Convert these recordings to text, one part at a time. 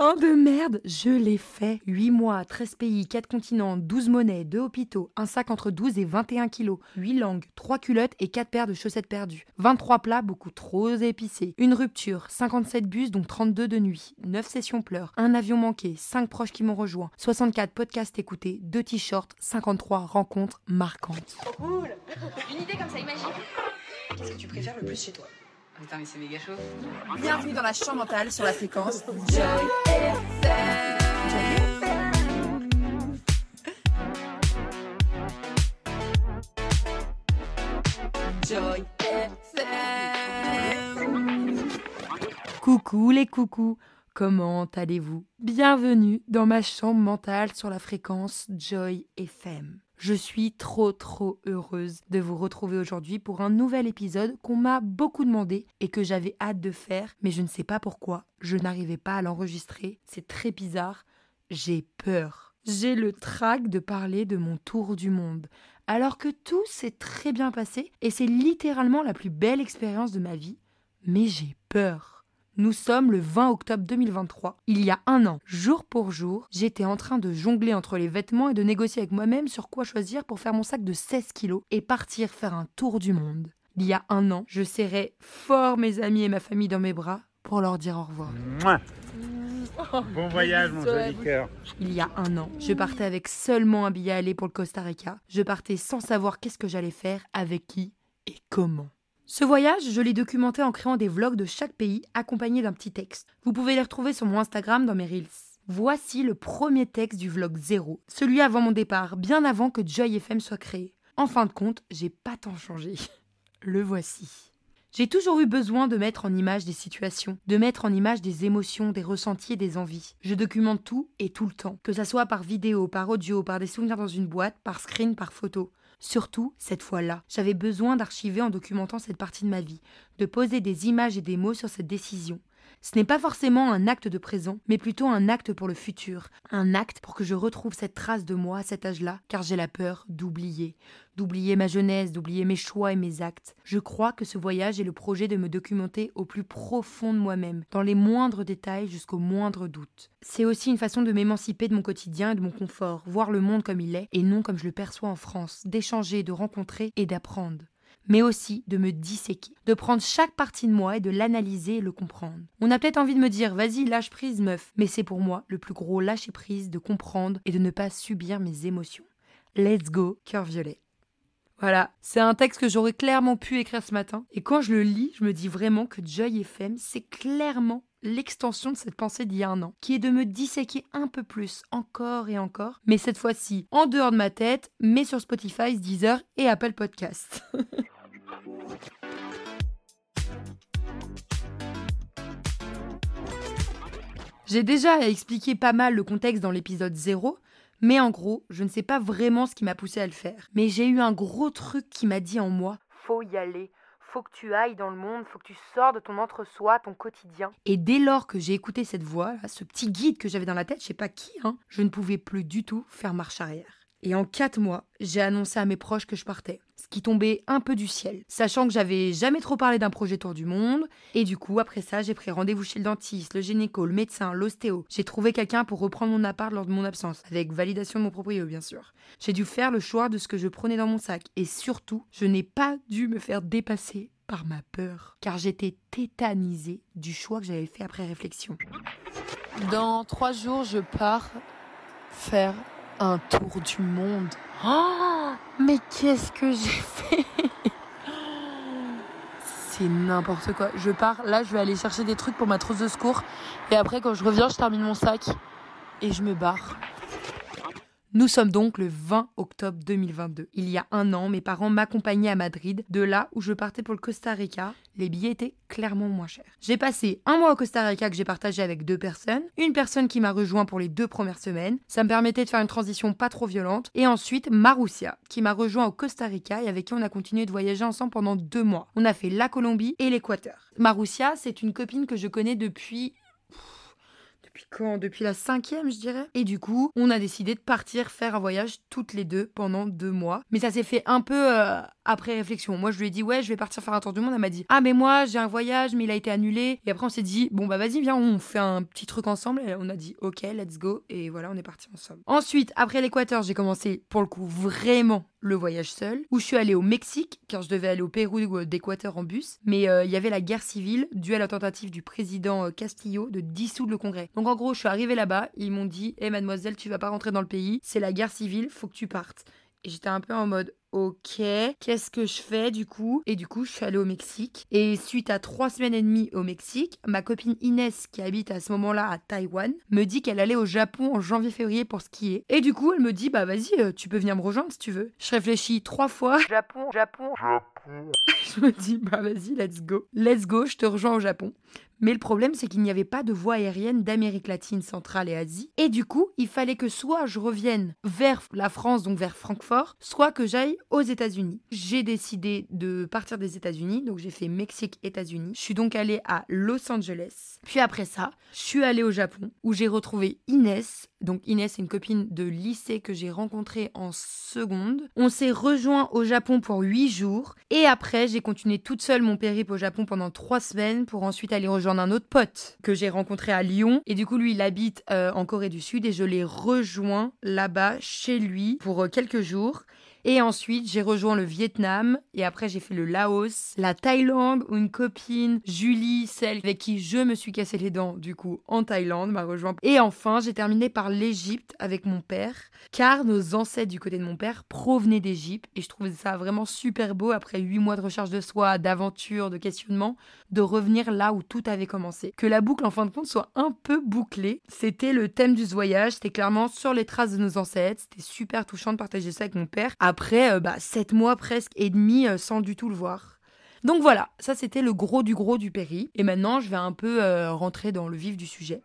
Putain de merde, je l'ai fait. 8 mois, 13 pays, 4 continents, 12 monnaies, 2 hôpitaux, un sac entre 12 et 21 kilos, 8 langues, 3 culottes et 4 paires de chaussettes perdues, 23 plats beaucoup trop épicés, une rupture, 57 bus dont 32 de nuit, 9 sessions pleurs, un avion manqué, 5 proches qui m'ont rejoint, 64 podcasts écoutés, 2 t-shirts, 53 rencontres marquantes. Cool. Une idée comme ça, imagine. Qu'est-ce que tu préfères le plus chez toi? Putain, mais c'est méga chaud. Bienvenue dans la chambre mentale sur la fréquence Joy Coucou les coucous, comment allez-vous? Bienvenue dans ma chambre mentale sur la fréquence Joy FM. Je suis trop trop heureuse de vous retrouver aujourd'hui pour un nouvel épisode qu'on m'a beaucoup demandé et que j'avais hâte de faire, mais je ne sais pas pourquoi, je n'arrivais pas à l'enregistrer, c'est très bizarre, j'ai peur. J'ai le trac de parler de mon tour du monde, alors que tout s'est très bien passé et c'est littéralement la plus belle expérience de ma vie, mais j'ai peur. Nous sommes le 20 octobre 2023. Il y a un an, jour pour jour, j'étais en train de jongler entre les vêtements et de négocier avec moi-même sur quoi choisir pour faire mon sac de 16 kilos et partir faire un tour du monde. Il y a un an, je serrais fort mes amis et ma famille dans mes bras pour leur dire au revoir. Mouah. Bon voyage, mon joli cœur. Il y a un an, je partais avec seulement un billet à aller pour le Costa Rica. Je partais sans savoir qu'est-ce que j'allais faire, avec qui et comment. Ce voyage, je l'ai documenté en créant des vlogs de chaque pays accompagnés d'un petit texte. Vous pouvez les retrouver sur mon Instagram dans mes Reels. Voici le premier texte du vlog 0, celui avant mon départ, bien avant que Joy FM soit créé. En fin de compte, j'ai pas tant changé. Le voici. J'ai toujours eu besoin de mettre en image des situations, de mettre en image des émotions, des ressentis des envies. Je documente tout et tout le temps, que ça soit par vidéo, par audio, par des souvenirs dans une boîte, par screen, par photo. Surtout, cette fois-là, j'avais besoin d'archiver en documentant cette partie de ma vie, de poser des images et des mots sur cette décision. Ce n'est pas forcément un acte de présent, mais plutôt un acte pour le futur, un acte pour que je retrouve cette trace de moi à cet âge-là, car j'ai la peur d'oublier, d'oublier ma jeunesse, d'oublier mes choix et mes actes. Je crois que ce voyage est le projet de me documenter au plus profond de moi-même, dans les moindres détails jusqu'aux moindres doutes. C'est aussi une façon de m'émanciper de mon quotidien et de mon confort, voir le monde comme il est et non comme je le perçois en France, d'échanger, de rencontrer et d'apprendre mais aussi de me disséquer, de prendre chaque partie de moi et de l'analyser et le comprendre. On a peut-être envie de me dire vas-y, lâche prise, meuf, mais c'est pour moi le plus gros lâcher prise de comprendre et de ne pas subir mes émotions. Let's go, cœur violet. Voilà, c'est un texte que j'aurais clairement pu écrire ce matin. Et quand je le lis, je me dis vraiment que Joy FM, c'est clairement l'extension de cette pensée d'il y a un an, qui est de me disséquer un peu plus, encore et encore, mais cette fois-ci en dehors de ma tête, mais sur Spotify, Deezer et Apple Podcast. J'ai déjà expliqué pas mal le contexte dans l'épisode 0, mais en gros, je ne sais pas vraiment ce qui m'a poussé à le faire. Mais j'ai eu un gros truc qui m'a dit en moi faut y aller, faut que tu ailles dans le monde, faut que tu sors de ton entre-soi, ton quotidien. Et dès lors que j'ai écouté cette voix, ce petit guide que j'avais dans la tête, je sais pas qui, hein, je ne pouvais plus du tout faire marche arrière. Et en quatre mois, j'ai annoncé à mes proches que je partais, ce qui tombait un peu du ciel, sachant que j'avais jamais trop parlé d'un projet tour du monde. Et du coup, après ça, j'ai pris rendez-vous chez le dentiste, le gynéco, le médecin, l'ostéo. J'ai trouvé quelqu'un pour reprendre mon appart lors de mon absence, avec validation de mon proprio, bien sûr. J'ai dû faire le choix de ce que je prenais dans mon sac, et surtout, je n'ai pas dû me faire dépasser par ma peur, car j'étais tétanisée du choix que j'avais fait après réflexion. Dans trois jours, je pars faire un tour du monde. Oh, mais qu'est-ce que j'ai fait? C'est n'importe quoi. Je pars, là je vais aller chercher des trucs pour ma trousse de secours. Et après quand je reviens, je termine mon sac et je me barre. Nous sommes donc le 20 octobre 2022. Il y a un an, mes parents m'accompagnaient à Madrid, de là où je partais pour le Costa Rica. Les billets étaient clairement moins chers. J'ai passé un mois au Costa Rica que j'ai partagé avec deux personnes, une personne qui m'a rejoint pour les deux premières semaines, ça me permettait de faire une transition pas trop violente, et ensuite Marussia, qui m'a rejoint au Costa Rica et avec qui on a continué de voyager ensemble pendant deux mois. On a fait la Colombie et l'Équateur. Marussia, c'est une copine que je connais depuis depuis la cinquième, je dirais? Et du coup, on a décidé de partir faire un voyage toutes les deux pendant deux mois. Mais ça s'est fait un peu euh, après réflexion. Moi, je lui ai dit, ouais, je vais partir faire un tour du monde. Elle m'a dit, ah, mais moi, j'ai un voyage, mais il a été annulé. Et après, on s'est dit, bon, bah vas-y, viens, on fait un petit truc ensemble. Et on a dit, ok, let's go. Et voilà, on est parti ensemble. Ensuite, après l'Équateur, j'ai commencé, pour le coup, vraiment le voyage seul, où je suis allée au Mexique, car je devais aller au Pérou d'Équateur en bus, mais euh, il y avait la guerre civile due à la tentative du président euh, Castillo de dissoudre le Congrès. Donc en gros, je suis arrivée là-bas, ils m'ont dit "Eh mademoiselle, tu vas pas rentrer dans le pays, c'est la guerre civile, faut que tu partes." J'étais un peu en mode Ok, qu'est-ce que je fais du coup? Et du coup, je suis allée au Mexique. Et suite à trois semaines et demie au Mexique, ma copine Inès, qui habite à ce moment-là à Taïwan, me dit qu'elle allait au Japon en janvier-février pour skier. Et du coup, elle me dit Bah vas-y, euh, tu peux venir me rejoindre si tu veux. Je réfléchis trois fois. Japon, Japon, Japon. je me dis Bah vas-y, let's go. Let's go, je te rejoins au Japon. Mais le problème, c'est qu'il n'y avait pas de voie aérienne d'Amérique latine, centrale et Asie. Et du coup, il fallait que soit je revienne vers la France, donc vers Francfort, soit que j'aille aux États-Unis. J'ai décidé de partir des États-Unis, donc j'ai fait Mexique-États-Unis. Je suis donc allée à Los Angeles. Puis après ça, je suis allée au Japon, où j'ai retrouvé Inès. Donc Inès, c'est une copine de lycée que j'ai rencontrée en seconde. On s'est rejoint au Japon pour huit jours. Et après, j'ai continué toute seule mon périple au Japon pendant trois semaines pour ensuite aller rejoindre un autre pote que j'ai rencontré à Lyon. Et du coup, lui, il habite euh, en Corée du Sud et je l'ai rejoint là-bas chez lui pour euh, quelques jours. Et ensuite, j'ai rejoint le Vietnam et après, j'ai fait le Laos, la Thaïlande où une copine, Julie, celle avec qui je me suis cassé les dents, du coup, en Thaïlande, m'a rejoint. Et enfin, j'ai terminé par l'Égypte avec mon père, car nos ancêtres du côté de mon père provenaient d'Égypte et je trouvais ça vraiment super beau après huit mois de recherche de soi, d'aventure, de questionnement, de revenir là où tout avait commencé. Que la boucle, en fin de compte, soit un peu bouclée. C'était le thème du voyage, c'était clairement sur les traces de nos ancêtres. C'était super touchant de partager ça avec mon père après euh, bah, sept mois presque et demi euh, sans du tout le voir. Donc voilà, ça c'était le gros du gros du péri. Et maintenant, je vais un peu euh, rentrer dans le vif du sujet.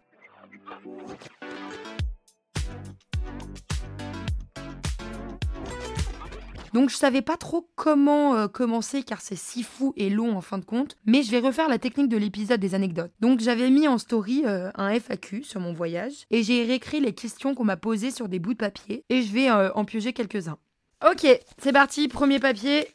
Donc je savais pas trop comment commencer car c'est si fou et long en fin de compte, mais je vais refaire la technique de l'épisode des anecdotes. Donc j'avais mis en story un FAQ sur mon voyage et j'ai réécrit les questions qu'on m'a posées sur des bouts de papier et je vais en piocher quelques-uns. Ok, c'est parti, premier papier.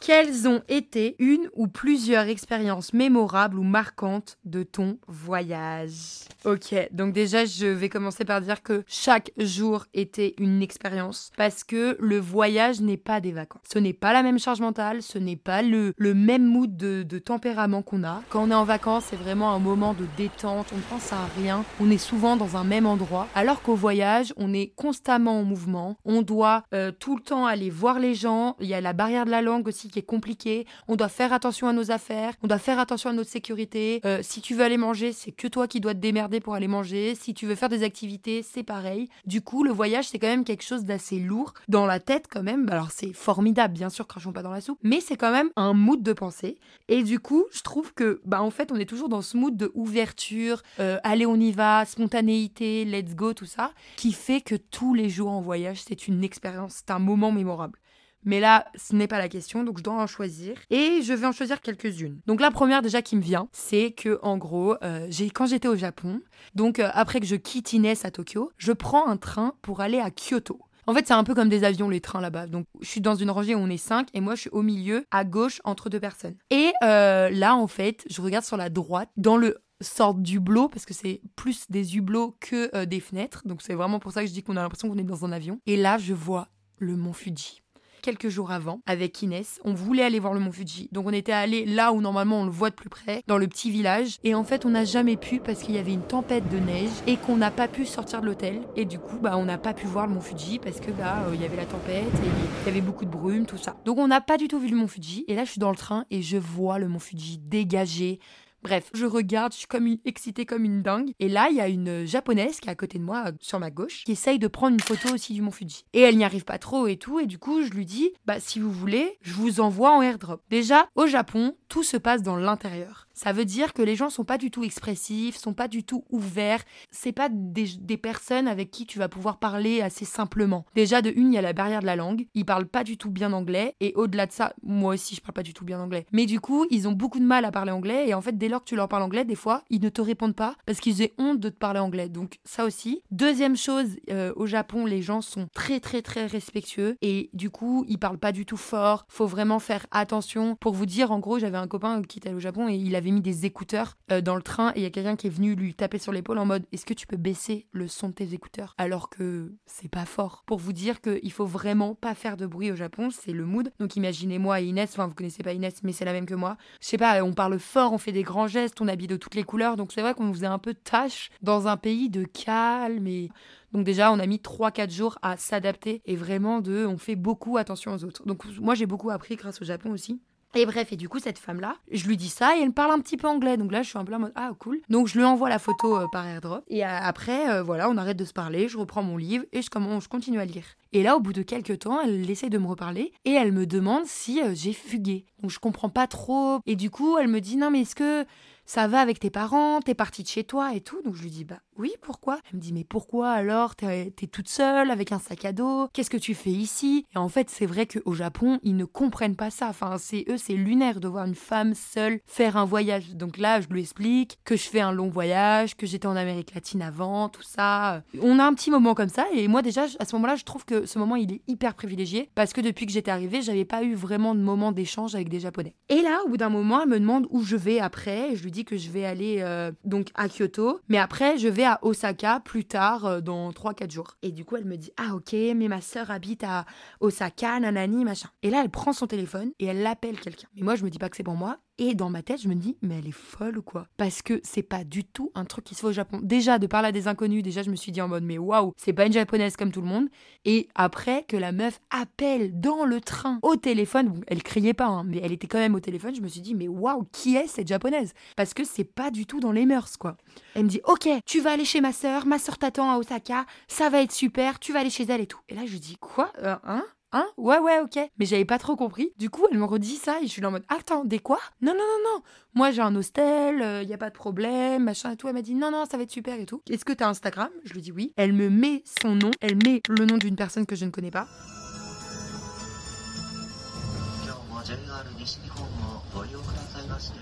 Quelles ont été une ou plusieurs expériences mémorables ou marquantes de ton voyage? Ok, donc déjà je vais commencer par dire que chaque jour était une expérience parce que le voyage n'est pas des vacances. Ce n'est pas la même charge mentale, ce n'est pas le, le même mood de, de tempérament qu'on a. Quand on est en vacances, c'est vraiment un moment de détente, on ne pense à rien, on est souvent dans un même endroit, alors qu'au voyage, on est constamment en mouvement, on doit euh, tout le temps aller voir les gens, il y a la barrière de la langue aussi qui est compliqué. On doit faire attention à nos affaires. On doit faire attention à notre sécurité. Euh, si tu veux aller manger, c'est que toi qui dois te démerder pour aller manger. Si tu veux faire des activités, c'est pareil. Du coup, le voyage, c'est quand même quelque chose d'assez lourd dans la tête quand même. Alors c'est formidable, bien sûr, crachons pas dans la soupe, mais c'est quand même un mood de pensée. Et du coup, je trouve que, bah en fait, on est toujours dans ce mood de ouverture, euh, allez on y va, spontanéité, let's go, tout ça, qui fait que tous les jours en voyage, c'est une expérience, c'est un moment mémorable. Mais là, ce n'est pas la question, donc je dois en choisir. Et je vais en choisir quelques-unes. Donc la première déjà qui me vient, c'est que en gros, euh, j'ai quand j'étais au Japon, donc euh, après que je quitte Inès à Tokyo, je prends un train pour aller à Kyoto. En fait, c'est un peu comme des avions, les trains là-bas. Donc, je suis dans une rangée où on est cinq et moi, je suis au milieu, à gauche, entre deux personnes. Et euh, là, en fait, je regarde sur la droite, dans le sorte d'hublot, parce que c'est plus des hublots que des fenêtres. Donc, c'est vraiment pour ça que je dis qu'on a l'impression qu'on est dans un avion. Et là, je vois le mont Fuji quelques jours avant avec Inès. On voulait aller voir le mont Fuji. Donc on était allé là où normalement on le voit de plus près, dans le petit village. Et en fait, on n'a jamais pu parce qu'il y avait une tempête de neige et qu'on n'a pas pu sortir de l'hôtel. Et du coup, bah, on n'a pas pu voir le mont Fuji parce que bah, euh, il y avait la tempête et il y avait beaucoup de brume, tout ça. Donc on n'a pas du tout vu le mont Fuji. Et là, je suis dans le train et je vois le mont Fuji dégagé Bref, je regarde, je suis comme excitée comme une dingue. Et là, il y a une japonaise qui est à côté de moi, euh, sur ma gauche, qui essaye de prendre une photo aussi du mont Fuji. Et elle n'y arrive pas trop et tout. Et du coup, je lui dis, bah si vous voulez, je vous envoie en airdrop. Déjà, au Japon, tout se passe dans l'intérieur. Ça veut dire que les gens sont pas du tout expressifs, sont pas du tout ouverts. C'est pas des, personnes avec qui tu vas pouvoir parler assez simplement. Déjà, de une, il y a la barrière de la langue. Ils parlent pas du tout bien anglais. Et au-delà de ça, moi aussi, je parle pas du tout bien anglais. Mais du coup, ils ont beaucoup de mal à parler anglais. Et en fait, dès lors que tu leur parles anglais, des fois, ils ne te répondent pas parce qu'ils aient honte de te parler anglais. Donc, ça aussi. Deuxième chose, euh, au Japon, les gens sont très, très, très respectueux. Et du coup, ils parlent pas du tout fort. Faut vraiment faire attention. Pour vous dire, en gros, j'avais un copain qui était au Japon et il avait mis des écouteurs euh, dans le train. Et il y a quelqu'un qui est venu lui taper sur l'épaule en mode Est-ce que tu peux baisser le son de tes écouteurs? Alors que c'est pas fort. Pour vous dire qu'il faut vraiment pas faire de bruit au Japon, c'est le mood. Donc imaginez-moi et Inès, enfin vous connaissez pas Inès, mais c'est la même que moi. Je sais pas, on parle fort, on fait des grands gestes, on habille de toutes les couleurs. Donc c'est vrai qu'on faisait un peu tâche dans un pays de calme et donc déjà, on a mis 3-4 jours à s'adapter et vraiment de, on fait beaucoup attention aux autres. Donc moi, j'ai beaucoup appris grâce au Japon aussi. Et bref, et du coup, cette femme-là, je lui dis ça et elle parle un petit peu anglais. Donc là, je suis un peu en mode Ah, cool. Donc je lui envoie la photo euh, par airdrop. Et euh, après, euh, voilà, on arrête de se parler, je reprends mon livre et je, commence, je continue à lire. Et là, au bout de quelques temps, elle essaie de me reparler et elle me demande si j'ai fugué. Donc je comprends pas trop. Et du coup, elle me dit Non, mais est-ce que ça va avec tes parents, t'es partie de chez toi et tout. Donc je lui dis, bah oui, pourquoi? Elle me dit, mais pourquoi alors? T'es es toute seule avec un sac à dos Qu'est-ce que tu fais ici? Et en fait, c'est vrai qu'au Japon, ils ne comprennent pas ça. Enfin, c'est eux, c'est lunaire de voir une femme seule faire un voyage. Donc là, je lui explique que je fais un long voyage, que j'étais en Amérique latine avant, tout ça. On a un petit moment comme ça. Et moi, déjà, à ce moment-là, je trouve que ce moment, il est hyper privilégié parce que depuis que j'étais arrivée, j'avais pas eu vraiment de moment d'échange avec des Japonais. Et là, au bout d'un moment, elle me demande où je vais après. Et je lui dis que je vais aller euh, donc à Kyoto, mais après je vais à Osaka plus tard euh, dans 3-4 jours. Et du coup elle me dit ah ok mais ma soeur habite à Osaka, nanani machin. Et là elle prend son téléphone et elle appelle quelqu'un. Mais moi je me dis pas que c'est pour moi et dans ma tête, je me dis, mais elle est folle ou quoi? Parce que c'est pas du tout un truc qui se fait au Japon. Déjà, de parler à des inconnus, déjà, je me suis dit en mode, mais waouh, c'est pas une japonaise comme tout le monde. Et après, que la meuf appelle dans le train au téléphone, elle criait pas, hein, mais elle était quand même au téléphone, je me suis dit, mais waouh, qui est cette japonaise? Parce que c'est pas du tout dans les mœurs, quoi. Elle me dit, ok, tu vas aller chez ma soeur, ma soeur t'attend à Osaka, ça va être super, tu vas aller chez elle et tout. Et là, je dis, quoi? Euh, Hein? Hein? Ouais, ouais, ok. Mais j'avais pas trop compris. Du coup, elle me redit ça et je suis là en mode Attends, des quoi? Non, non, non, non. Moi, j'ai un hostel, il euh, y a pas de problème, machin et tout. Elle m'a dit Non, non, ça va être super et tout. Est-ce que t'as Instagram? Je lui dis oui. Elle me met son nom, elle met le nom d'une personne que je ne connais pas.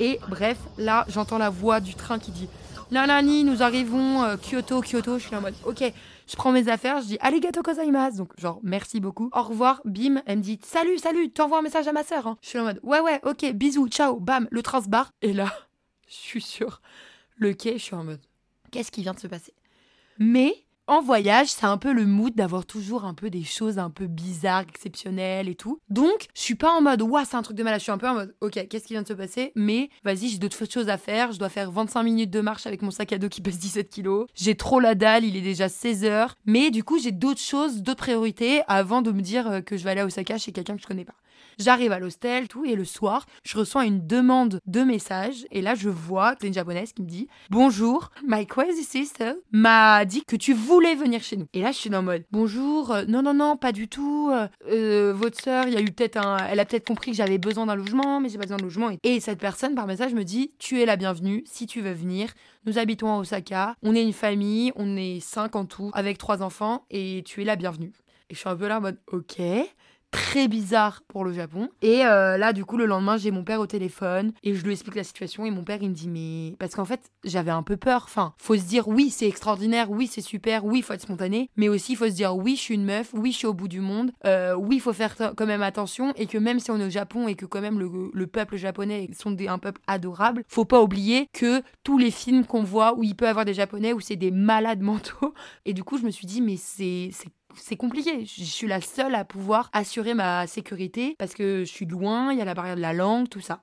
Et bref, là, j'entends la voix du train qui dit Nanani, nous arrivons, euh, Kyoto, Kyoto. Je suis en mode Ok, je prends mes affaires, je dis arigato gozaimasu. Donc, genre, merci beaucoup. Au revoir, bim. Elle me dit salut, salut, t'envoies un message à ma sœur. Hein. Je suis en mode ouais, ouais, ok, bisous, ciao, bam, le barre. Et là, je suis sur le quai, je suis en mode qu'est-ce qui vient de se passer? Mais en voyage, c'est un peu le mood d'avoir toujours un peu des choses un peu bizarres, exceptionnelles et tout. Donc, je suis pas en mode, ouah, c'est un truc de malade. Je suis un peu en mode, ok, qu'est-ce qui vient de se passer? Mais vas-y, j'ai d'autres choses à faire. Je dois faire 25 minutes de marche avec mon sac à dos qui pèse 17 kilos. J'ai trop la dalle, il est déjà 16 heures. Mais du coup, j'ai d'autres choses, d'autres priorités avant de me dire euh, que je vais aller à Osaka chez quelqu'un que je connais pas. J'arrive à l'hostel, tout, et le soir, je reçois une demande de message, et là, je vois c'est une japonaise qui me dit Bonjour, my crazy sister m'a dit que tu voulais venir chez nous. Et là, je suis dans le mode Bonjour, euh, non, non, non, pas du tout. Euh, euh, votre sœur, il y a eu peut-être un. Elle a peut-être compris que j'avais besoin d'un logement, mais j'ai pas besoin de logement. Et cette personne, par message, me dit Tu es la bienvenue si tu veux venir. Nous habitons à Osaka, on est une famille, on est cinq en tout, avec trois enfants, et tu es la bienvenue. Et je suis un peu là en mode Ok très bizarre pour le Japon. Et euh, là, du coup, le lendemain, j'ai mon père au téléphone et je lui explique la situation. Et mon père, il me dit, mais. Parce qu'en fait, j'avais un peu peur. Enfin, faut se dire, oui, c'est extraordinaire, oui, c'est super, oui, faut être spontané. Mais aussi, faut se dire, oui, je suis une meuf, oui, je suis au bout du monde, euh, oui, faut faire quand même attention. Et que même si on est au Japon et que quand même le, peuple japonais sont un peuple adorable, faut pas oublier que tous les films qu'on voit où il peut avoir des japonais, où c'est des malades mentaux. Et du coup, je me suis dit, mais c'est c'est compliqué. Je suis la seule à pouvoir assurer ma sécurité parce que je suis loin, il y a la barrière de la langue, tout ça.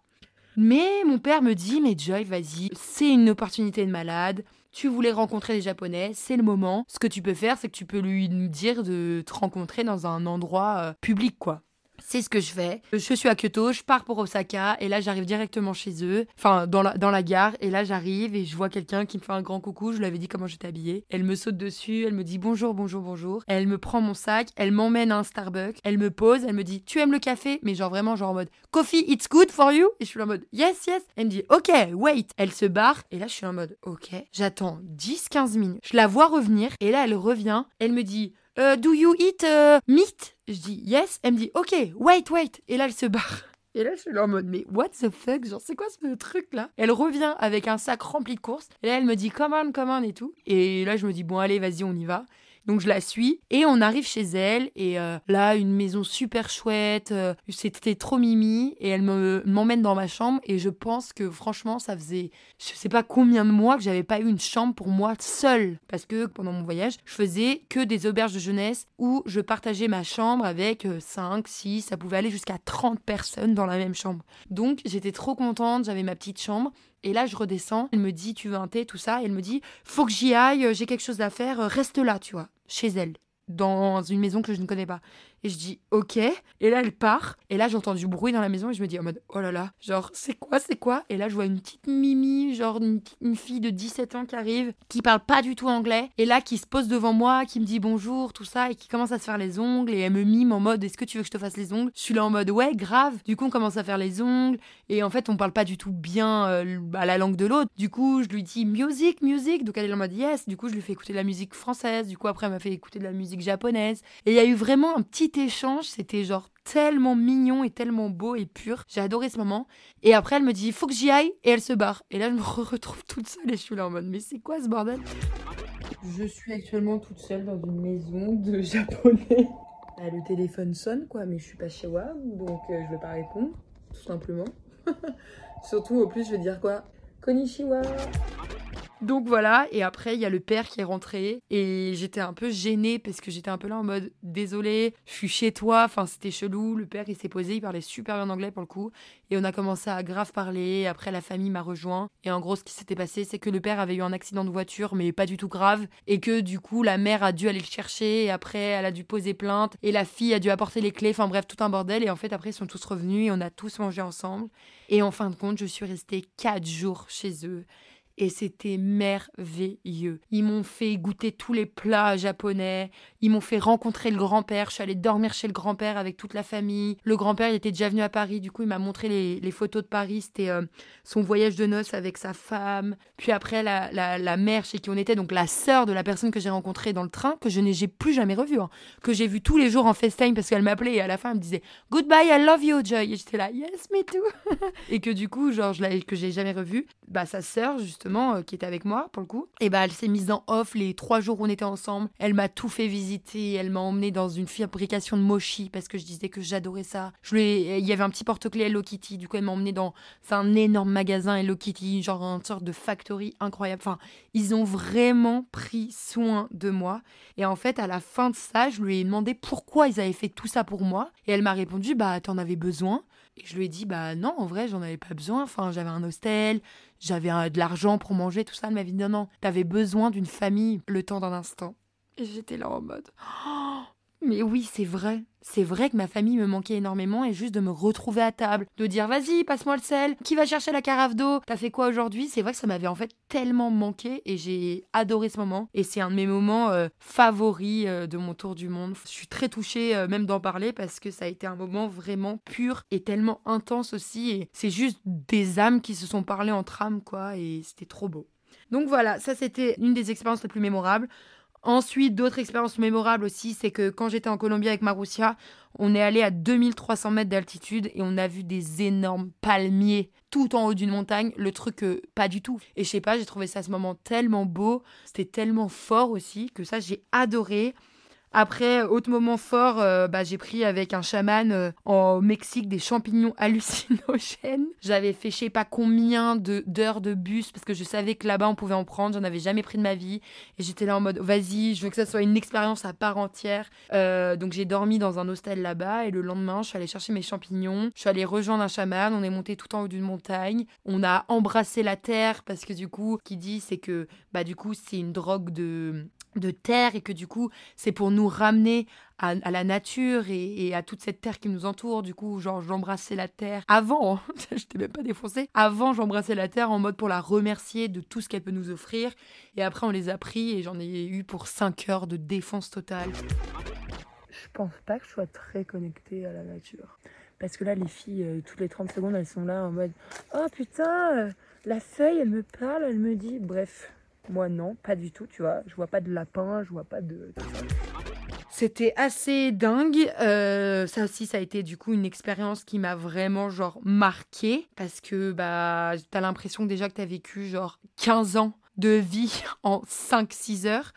Mais mon père me dit, mais Joy, vas-y, c'est une opportunité de malade. Tu voulais rencontrer des Japonais, c'est le moment. Ce que tu peux faire, c'est que tu peux lui dire de te rencontrer dans un endroit euh, public, quoi. C'est ce que je fais. Je suis à Kyoto, je pars pour Osaka et là j'arrive directement chez eux, enfin dans la, dans la gare et là j'arrive et je vois quelqu'un qui me fait un grand coucou, je lui avais dit comment j'étais habillée. Elle me saute dessus, elle me dit bonjour, bonjour, bonjour. Elle me prend mon sac, elle m'emmène à un Starbucks, elle me pose, elle me dit tu aimes le café? Mais genre vraiment genre en mode coffee it's good for you? Et je suis en mode yes, yes. Elle me dit ok, wait. Elle se barre et là je suis en mode ok. J'attends 10-15 minutes. Je la vois revenir et là elle revient, elle me dit euh, Do you eat euh, meat? Je dis yes. Elle me dit ok, wait, wait. Et là, elle se barre. Et là, je suis là en mode, mais what the fuck? Genre, c'est quoi ce truc là Elle revient avec un sac rempli de courses. Et là, elle me dit, come on, come on et tout. Et là, je me dis, bon, allez, vas-y, on y va. Donc je la suis et on arrive chez elle et euh, là une maison super chouette, euh, c'était trop mimi et elle m'emmène dans ma chambre et je pense que franchement ça faisait je sais pas combien de mois que j'avais pas eu une chambre pour moi seule parce que pendant mon voyage je faisais que des auberges de jeunesse où je partageais ma chambre avec 5, euh, 6, ça pouvait aller jusqu'à 30 personnes dans la même chambre. Donc j'étais trop contente, j'avais ma petite chambre et là, je redescends. Elle me dit, tu veux un thé, tout ça? Et elle me dit, faut que j'y aille, j'ai quelque chose à faire, reste là, tu vois, chez elle, dans une maison que je ne connais pas. Et je dis ok. Et là, elle part. Et là, j'entends du bruit dans la maison et je me dis en mode oh là là, genre c'est quoi, c'est quoi? Et là, je vois une petite Mimi, genre une, fille de 17 ans qui arrive, qui parle pas du tout anglais. Et là, qui se pose devant moi, qui me dit bonjour, tout ça, et qui commence à se faire les ongles. Et elle me mime en mode est-ce que tu veux que je te fasse les ongles? Je suis là en mode ouais, grave. Du coup, on commence à faire les ongles. Et en fait, on parle pas du tout bien euh, à la langue de l'autre. Du coup, je lui dis music, music. Donc elle est en mode yes. Du coup, je lui fais écouter de la musique française. Du coup, après, elle m'a fait écouter de la musique japonaise. Et il y a eu vraiment un petit échange, c'était genre tellement mignon et tellement beau et pur. J'ai adoré ce moment. Et après, elle me dit, faut que j'y aille, et elle se barre. Et là, je me retrouve toute seule et je suis là en mode, mais c'est quoi ce bordel? Je suis actuellement toute seule dans une maison de japonais. Bah, le téléphone sonne, quoi, mais je suis pas chez moi, donc euh, je vais pas répondre, tout simplement. Surtout, au plus, je vais dire quoi? Konnichiwa donc voilà, et après il y a le père qui est rentré et j'étais un peu gênée parce que j'étais un peu là en mode désolé, je suis chez toi, enfin c'était chelou, le père il s'est posé, il parlait super bien anglais pour le coup. Et on a commencé à grave parler, après la famille m'a rejoint. Et en gros ce qui s'était passé c'est que le père avait eu un accident de voiture mais pas du tout grave. Et que du coup la mère a dû aller le chercher et après elle a dû poser plainte et la fille a dû apporter les clés, enfin bref tout un bordel. Et en fait après ils sont tous revenus et on a tous mangé ensemble. Et en fin de compte je suis restée quatre jours chez eux et c'était merveilleux. Ils m'ont fait goûter tous les plats japonais, ils m'ont fait rencontrer le grand-père, je suis allée dormir chez le grand-père avec toute la famille. Le grand-père, il était déjà venu à Paris, du coup, il m'a montré les, photos de Paris, c'était euh, son voyage de noces avec sa femme. Puis après, la, mère chez qui on était, donc la sœur de la personne que j'ai rencontrée dans le train, que je n'ai plus jamais revue, hein. que j'ai vu tous les jours en FaceTime parce qu'elle m'appelait et à la fin, elle me disait Goodbye, I love you, Joy. Et j'étais là, Yes, me too. et que du coup, genre, je que j'ai jamais revue, bah, sa sœur, justement, euh, qui était avec moi pour le coup, et bah elle s'est mise en off les trois jours où on était ensemble. Elle m'a tout fait visiter, elle m'a emmené dans une fabrication de mochi parce que je disais que j'adorais ça. Je il y avait un petit porte-clés Hello Kitty, du coup elle m'a emmené dans un énorme magasin Hello Kitty, genre une sorte de factory incroyable. Enfin, ils ont vraiment pris soin de moi. Et en fait, à la fin de ça, je lui ai demandé pourquoi ils avaient fait tout ça pour moi. Et elle m'a répondu, bah t'en avais besoin. Et je lui ai dit, bah non, en vrai, j'en avais pas besoin. Enfin, j'avais un hostel, j'avais de l'argent pour manger, tout ça. Elle m'avait dit, non, non, t'avais besoin d'une famille le temps d'un instant. Et j'étais là en mode, oh, mais oui, c'est vrai. C'est vrai que ma famille me manquait énormément et juste de me retrouver à table, de dire vas-y, passe-moi le sel, qui va chercher la carafe d'eau, t'as fait quoi aujourd'hui? C'est vrai que ça m'avait en fait tellement manqué et j'ai adoré ce moment et c'est un de mes moments euh, favoris euh, de mon tour du monde. Je suis très touchée euh, même d'en parler parce que ça a été un moment vraiment pur et tellement intense aussi et c'est juste des âmes qui se sont parlé entre âmes quoi et c'était trop beau. Donc voilà, ça c'était une des expériences les plus mémorables. Ensuite, d'autres expériences mémorables aussi, c'est que quand j'étais en Colombie avec Marussia, on est allé à 2300 mètres d'altitude et on a vu des énormes palmiers tout en haut d'une montagne, le truc pas du tout. Et je sais pas, j'ai trouvé ça à ce moment tellement beau, c'était tellement fort aussi que ça j'ai adoré. Après, autre moment fort, euh, bah, j'ai pris avec un chaman euh, en Mexique des champignons hallucinogènes. J'avais fait je sais pas combien d'heures de, bus parce que je savais que là-bas on pouvait en prendre. J'en avais jamais pris de ma vie. Et j'étais là en mode, vas-y, je veux que ça soit une expérience à part entière. Euh, donc j'ai dormi dans un hostel là-bas et le lendemain, je suis allée chercher mes champignons. Je suis allée rejoindre un chaman. On est monté tout en haut d'une montagne. On a embrassé la terre parce que du coup, ce qu'il dit, c'est que bah du coup, c'est une drogue de de terre et que du coup c'est pour nous ramener à, la nature et, à toute cette terre qui nous entoure. Du coup genre j'embrassais la terre avant je t'ai même pas défoncé avant j'embrassais la terre en mode pour la remercier de tout ce qu'elle peut nous offrir. Et après on les a pris et j'en ai eu pour 5 heures de défense totale. Je pense pas que je sois très connectée à la nature. Parce que là les filles euh, toutes les 30 secondes elles sont là en mode oh putain euh, la feuille elle me parle elle me dit bref moi, non, pas du tout, tu vois. Je vois pas de lapin, je vois pas de. C'était assez dingue. Euh, ça aussi, ça a été du coup une expérience qui m'a vraiment genre marqué parce que bah t'as l'impression déjà que t'as vécu genre 15 ans de vie en 5-6 heures.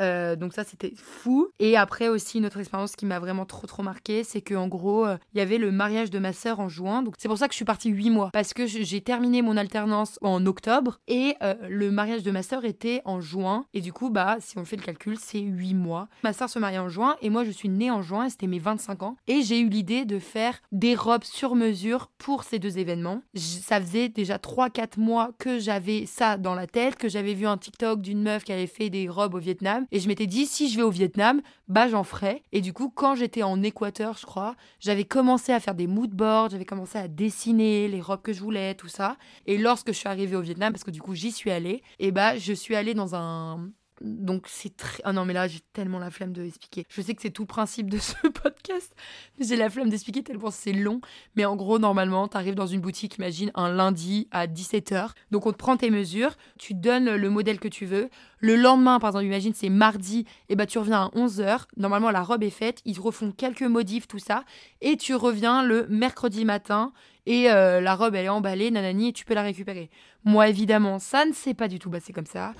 Euh, donc ça, c'était fou. Et après aussi, une autre expérience qui m'a vraiment trop trop marqué, c'est qu'en gros, euh, il y avait le mariage de ma sœur en juin. Donc c'est pour ça que je suis partie huit mois. Parce que j'ai terminé mon alternance en octobre et euh, le mariage de ma sœur était en juin. Et du coup, bah, si on fait le calcul, c'est huit mois. Ma sœur se marie en juin et moi, je suis née en juin c'était mes 25 ans. Et j'ai eu l'idée de faire des robes sur mesure pour ces deux événements. ça faisait déjà 3-4 mois que j'avais ça dans la tête, que j'avais vu un TikTok d'une meuf qui avait fait des robes au Vietnam et je m'étais dit, si je vais au Vietnam, bah j'en ferai. Et du coup, quand j'étais en Équateur, je crois, j'avais commencé à faire des mood boards, j'avais commencé à dessiner les robes que je voulais, tout ça. Et lorsque je suis arrivée au Vietnam, parce que du coup j'y suis allée, et bah je suis allée dans un donc c'est très... Ah non mais là j'ai tellement la flemme de expliquer. Je sais que c'est tout le principe de ce podcast, mais j'ai la flemme d'expliquer tellement c'est long. Mais en gros normalement t'arrives dans une boutique, imagine un lundi à 17h. Donc on te prend tes mesures, tu donnes le modèle que tu veux. Le lendemain par exemple imagine c'est mardi, et bah tu reviens à 11h. Normalement la robe est faite, ils refont quelques modifs, tout ça. Et tu reviens le mercredi matin et euh, la robe elle est emballée, nanani, et tu peux la récupérer. Moi évidemment ça ne s'est pas du tout passé comme ça.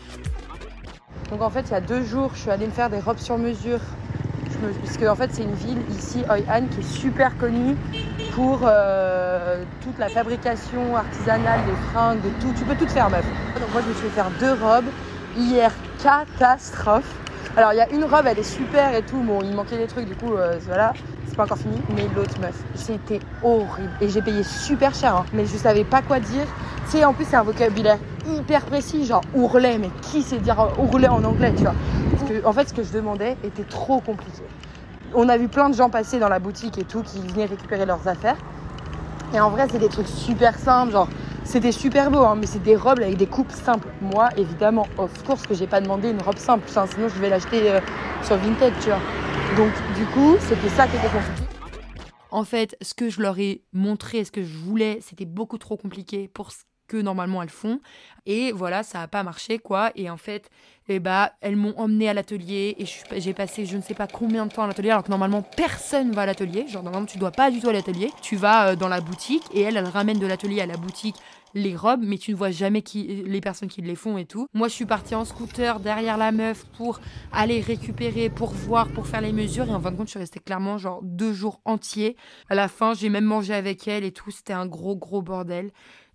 Donc en fait, il y a deux jours, je suis allée me faire des robes sur mesure. Parce que en fait, c'est une ville ici, Hoi An, qui est super connue pour euh, toute la fabrication artisanale des fringues, de tout. Tu peux tout faire, meuf. Donc moi, je me suis fait faire deux robes. Hier, catastrophe. Alors, il y a une robe, elle est super et tout. Bon, il manquait des trucs, du coup, euh, voilà, c'est pas encore fini. Mais l'autre meuf, c'était horrible. Et j'ai payé super cher, hein. mais je savais pas quoi dire. Tu sais, en plus, c'est un vocabulaire hyper précis, genre ourlet, mais qui sait dire ourlet en anglais, tu vois? Parce que, en fait, ce que je demandais était trop compliqué. On a vu plein de gens passer dans la boutique et tout qui venaient récupérer leurs affaires. Et en vrai, c'est des trucs super simples, genre c'était super beau, hein, mais c'est des robes avec des coupes simples. Moi, évidemment, of course que j'ai pas demandé une robe simple, sinon je vais l'acheter euh, sur Vinted, tu vois. Donc, du coup, c'était ça qui était compliqué. En fait, ce que je leur ai montré, ce que je voulais, c'était beaucoup trop compliqué pour ce que normalement elles font. Et voilà, ça n'a pas marché, quoi. Et en fait, eh bah, elles m'ont emmené à l'atelier et j'ai passé je ne sais pas combien de temps à l'atelier, alors que normalement personne va à l'atelier. Genre, normalement, tu dois pas du tout à l'atelier. Tu vas euh, dans la boutique et elle, elle ramène de l'atelier à la boutique les robes, mais tu ne vois jamais qui, les personnes qui les font et tout. Moi, je suis partie en scooter derrière la meuf pour aller récupérer, pour voir, pour faire les mesures. Et en fin de compte, je suis restée clairement genre deux jours entiers. À la fin, j'ai même mangé avec elle et tout. C'était un gros, gros bordel.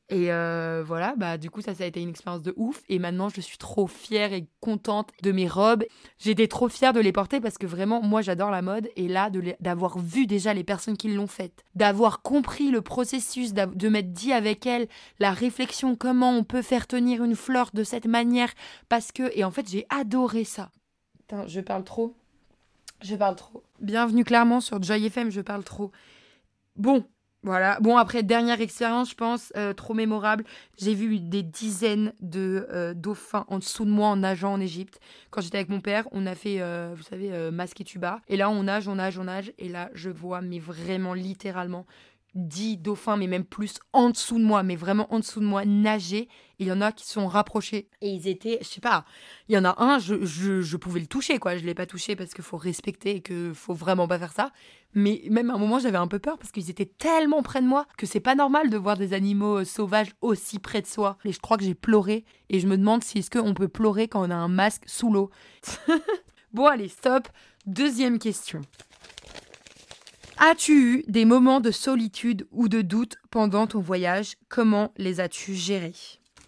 Et euh, voilà, bah du coup ça, ça a été une expérience de ouf. Et maintenant je suis trop fière et contente de mes robes. J'étais trop fière de les porter parce que vraiment moi j'adore la mode. Et là d'avoir vu déjà les personnes qui l'ont faite, d'avoir compris le processus, de m'être dit avec elles la réflexion comment on peut faire tenir une fleur de cette manière. Parce que, et en fait j'ai adoré ça. Putain, je parle trop. Je parle trop. Bienvenue clairement sur Joy FM, je parle trop. Bon, voilà. Bon, après, dernière expérience, je pense, euh, trop mémorable. J'ai vu des dizaines de euh, dauphins en dessous de moi en nageant en Égypte. Quand j'étais avec mon père, on a fait, euh, vous savez, masque et tuba. Et là, on nage, on nage, on nage. Et là, je vois, mais vraiment, littéralement, 10 dauphins, mais même plus en dessous de moi, mais vraiment en dessous de moi, nager. Il y en a qui sont rapprochés. Et ils étaient, je sais pas, il y en a un, je, je, pouvais le toucher, quoi. Je l'ai pas touché parce qu'il faut respecter et qu'il faut vraiment pas faire ça. Mais même à un moment, j'avais un peu peur parce qu'ils étaient tellement près de moi que c'est pas normal de voir des animaux euh, sauvages aussi près de soi. Et je crois que j'ai pleuré. Et je me demande si est-ce qu'on peut pleurer quand on a un masque sous l'eau. bon, allez, stop. Deuxième question. As-tu eu des moments de solitude ou de doute pendant ton voyage? Comment les as-tu gérés?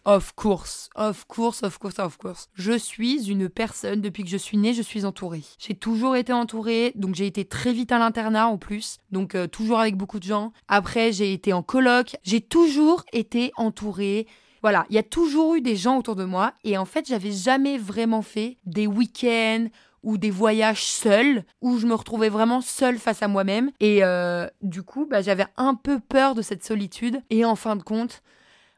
Of course, of course, of course, of course. Je suis une personne, depuis que je suis née, je suis entourée. J'ai toujours été entourée, donc j'ai été très vite à l'internat en plus, donc euh, toujours avec beaucoup de gens. Après, j'ai été en coloc, j'ai toujours été entourée Voilà, il y a toujours eu des gens autour de moi et en fait, j'avais jamais vraiment fait des week-ends ou des voyages seuls où je me retrouvais vraiment seule face à moi-même et euh, du coup, bah, j'avais un peu peur de cette solitude et en fin de compte,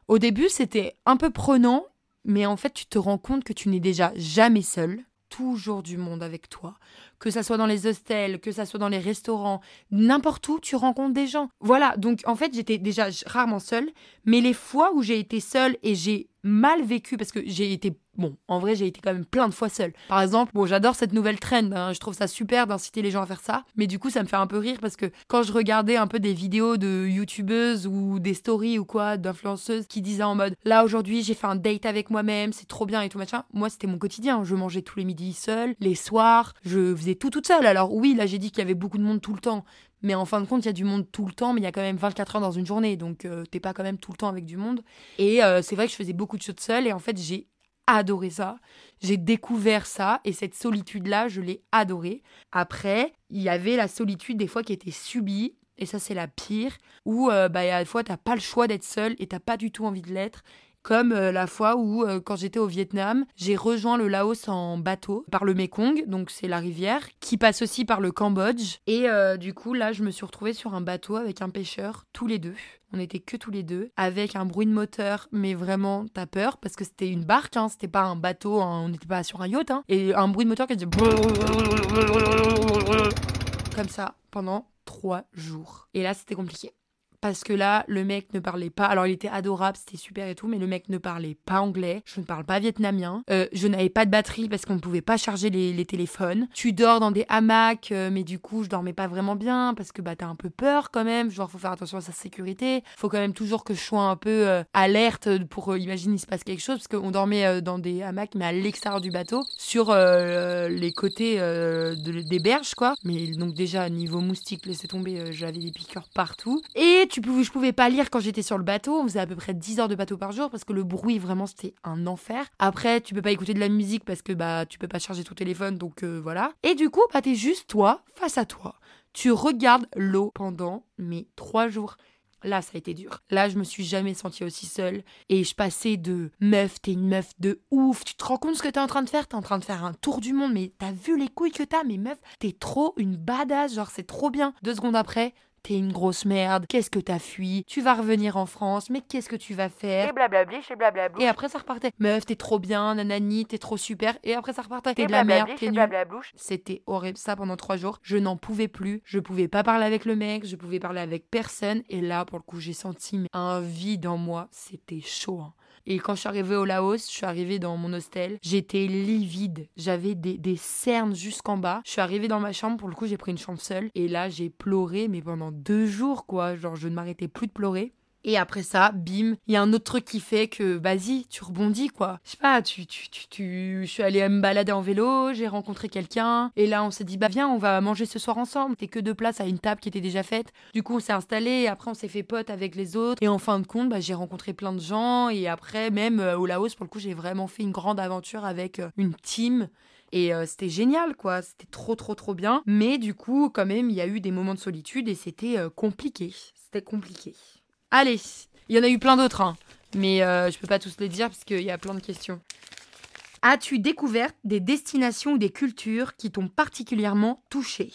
au début, c'était un peu prenant, mais en fait, tu te rends compte que tu n'es déjà jamais seul toujours du monde avec toi. Que ça soit dans les hostels, que ça soit dans les restaurants, n'importe où, tu rencontres des gens. Voilà, donc en fait, j'étais déjà rarement seule, mais les fois où j'ai été seule et j'ai mal vécu parce que j'ai été bon en vrai j'ai été quand même plein de fois seule. Par exemple bon j'adore cette nouvelle trend hein, je trouve ça super d'inciter les gens à faire ça mais du coup ça me fait un peu rire parce que quand je regardais un peu des vidéos de youtubeuses ou des stories ou quoi d'influenceuses qui disaient en mode là aujourd'hui j'ai fait un date avec moi-même c'est trop bien et tout machin moi c'était mon quotidien. Je mangeais tous les midis seule les soirs je faisais tout toute seule. Alors oui là j'ai dit qu'il y avait beaucoup de monde tout le temps mais en fin de compte, il y a du monde tout le temps, mais il y a quand même 24 heures dans une journée, donc euh, t'es pas quand même tout le temps avec du monde. Et euh, c'est vrai que je faisais beaucoup de choses seule, et en fait, j'ai adoré ça. J'ai découvert ça, et cette solitude-là, je l'ai adorée. Après, il y avait la solitude des fois qui était subie, et ça, c'est la pire, où euh, bah, des fois, t'as pas le choix d'être seule, et t'as pas du tout envie de l'être, comme euh, la fois où, euh, quand j'étais au Vietnam, j'ai rejoint le Laos en bateau par le Mekong, donc c'est la rivière, qui passe aussi par le Cambodge. Et euh, du coup, là, je me suis retrouvée sur un bateau avec un pêcheur, tous les deux. On était que tous les deux, avec un bruit de moteur, mais vraiment, t'as peur, parce que c'était une barque, hein, c'était pas un bateau, hein, on n'était pas sur un yacht, hein, et un bruit de moteur qui disait comme ça pendant trois jours. Et là, c'était compliqué parce que là, le mec ne parlait pas. Alors, il était adorable, c'était super et tout, mais le mec ne parlait pas anglais. Je ne parle pas vietnamien. Euh, je n'avais pas de batterie parce qu'on ne pouvait pas charger les, téléphones. Tu dors dans des hamacs, euh, mais du coup, je dormais pas vraiment bien parce que bah t'as un peu peur quand même. Genre, faut faire attention à sa sécurité. Faut quand même toujours que je sois un peu euh, alerte pour imaginer il se passe quelque chose parce qu'on dormait dans des hamacs, mais à l'extérieur du bateau, sur les côtés des berges, quoi. Mais donc déjà niveau moustique, laissez tomber, j'avais des piqûres partout. Et tu pouvais, je pouvais pas lire quand j'étais sur le bateau. On faisait à peu près 10 heures de bateau par jour parce que le bruit, vraiment, c'était un enfer. Après, tu peux pas écouter de la musique parce que bah tu peux pas charger ton téléphone, donc euh, voilà. Et du coup, bah t'es juste toi, face à toi. Tu regardes l'eau pendant mes trois jours. Là, ça a été dur. Là, je me suis jamais sentie aussi seule. Et je passais de meuf, t'es une meuf de ouf. Tu te rends compte ce que t'es en train de faire? T'es en train de faire un tour du monde, mais t'as vu les couilles que t'as? Mais meuf, t'es trop une badass. Genre, c'est trop bien. Deux secondes après, T'es une grosse merde, qu'est-ce que t'as fui? Tu vas revenir en France, mais qu'est-ce que tu vas faire? Et blablabli, et. Et après ça repartait. Meuf, t'es trop bien, nanani, t'es trop super. Et après ça repartait. T'es de la merde, t'es. C'était horrible ça pendant trois jours. Je n'en pouvais plus. Je pouvais pas parler avec le mec, je pouvais parler avec personne. Et là, pour le coup, j'ai senti un vide en moi. C'était chaud. Hein. Et quand je suis arrivée au Laos, je suis arrivée dans mon hostel, j'étais livide. J'avais des, cernes jusqu'en bas. Je suis arrivée dans ma chambre, pour le coup, j'ai pris une chambre seule. Et là, j'ai pleuré, mais pendant deux jours, quoi. Genre, je ne m'arrêtais plus de pleurer. Et après ça, bim, il y a un autre truc qui fait que, vas-y, tu rebondis, quoi. Je sais pas, tu, tu, tu, je suis allée me balader en vélo, j'ai rencontré quelqu'un, et là, on s'est dit, bah viens, on va manger ce soir ensemble. T'es que deux places à une table qui était déjà faite. Du coup, on s'est installé, après, on s'est fait pote avec les autres. Et en fin de compte, bah, j'ai rencontré plein de gens, et après, même euh, au Laos, pour le coup, j'ai vraiment fait une grande aventure avec euh, une team. Et euh, c'était génial, quoi. C'était trop, trop, trop bien. Mais du coup, quand même, il y a eu des moments de solitude et c'était compliqué. C'était compliqué. Allez, il y en a eu plein d'autres, hein. mais euh, je peux pas tous les dire parce qu'il y a plein de questions. As-tu découvert des destinations ou des cultures qui t'ont particulièrement touché?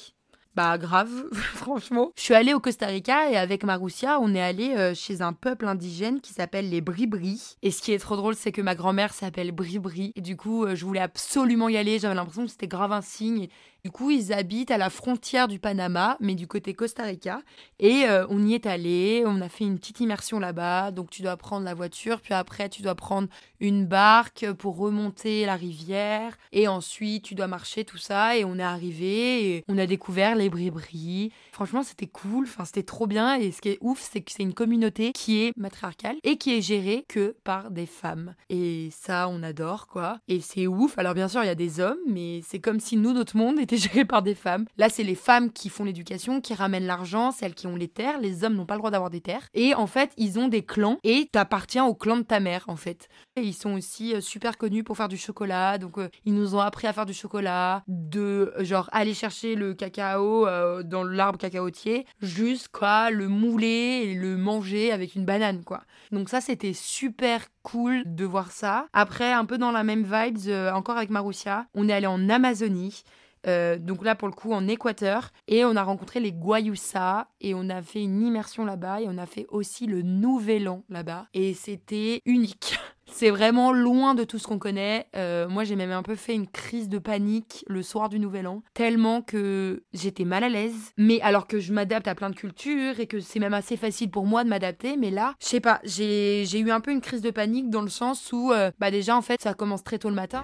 Bah grave, franchement. Je suis allée au Costa Rica et avec Marussia, on est allé euh, chez un peuple indigène qui s'appelle les Bribri. Et ce qui est trop drôle, c'est que ma grand-mère s'appelle Bribri. Et du coup, euh, je voulais absolument y aller. J'avais l'impression que c'était grave un signe. Du coup, ils habitent à la frontière du Panama, mais du côté Costa Rica. Et euh, on y est allé, on a fait une petite immersion là-bas. Donc tu dois prendre la voiture, puis après tu dois prendre une barque pour remonter la rivière. Et ensuite tu dois marcher tout ça. Et on est arrivé, et on a découvert les bris Franchement, c'était cool, enfin c'était trop bien. Et ce qui est ouf, c'est que c'est une communauté qui est matriarcale et qui est gérée que par des femmes. Et ça, on adore quoi. Et c'est ouf. Alors bien sûr, il y a des hommes, mais c'est comme si nous, notre monde, était c'était géré par des femmes. Là, c'est les femmes qui font l'éducation, qui ramènent l'argent, celles qui ont les terres. Les hommes n'ont pas le droit d'avoir des terres. Et en fait, ils ont des clans et t'appartiens au clan de ta mère, en fait. Et ils sont aussi euh, super connus pour faire du chocolat. Donc, euh, ils nous ont appris à faire du chocolat, de genre aller chercher le cacao euh, dans l'arbre cacaotier jusqu'à le mouler et le manger avec une banane, quoi. Donc ça, c'était super cool de voir ça. Après, un peu dans la même vibes, encore avec Marussia, on est allé en Amazonie. Euh, donc là, pour le coup, en Équateur. Et on a rencontré les Guayusa et on a fait une immersion là-bas et on a fait aussi le Nouvel An là-bas. Et c'était unique. C'est vraiment loin de tout ce qu'on connaît. Euh, moi, j'ai même un peu fait une crise de panique le soir du Nouvel An, tellement que j'étais mal à l'aise. Mais alors que je m'adapte à plein de cultures et que c'est même assez facile pour moi de m'adapter, mais là, je sais pas, j'ai eu un peu une crise de panique dans le sens où, euh, bah déjà, en fait, ça commence très tôt le matin.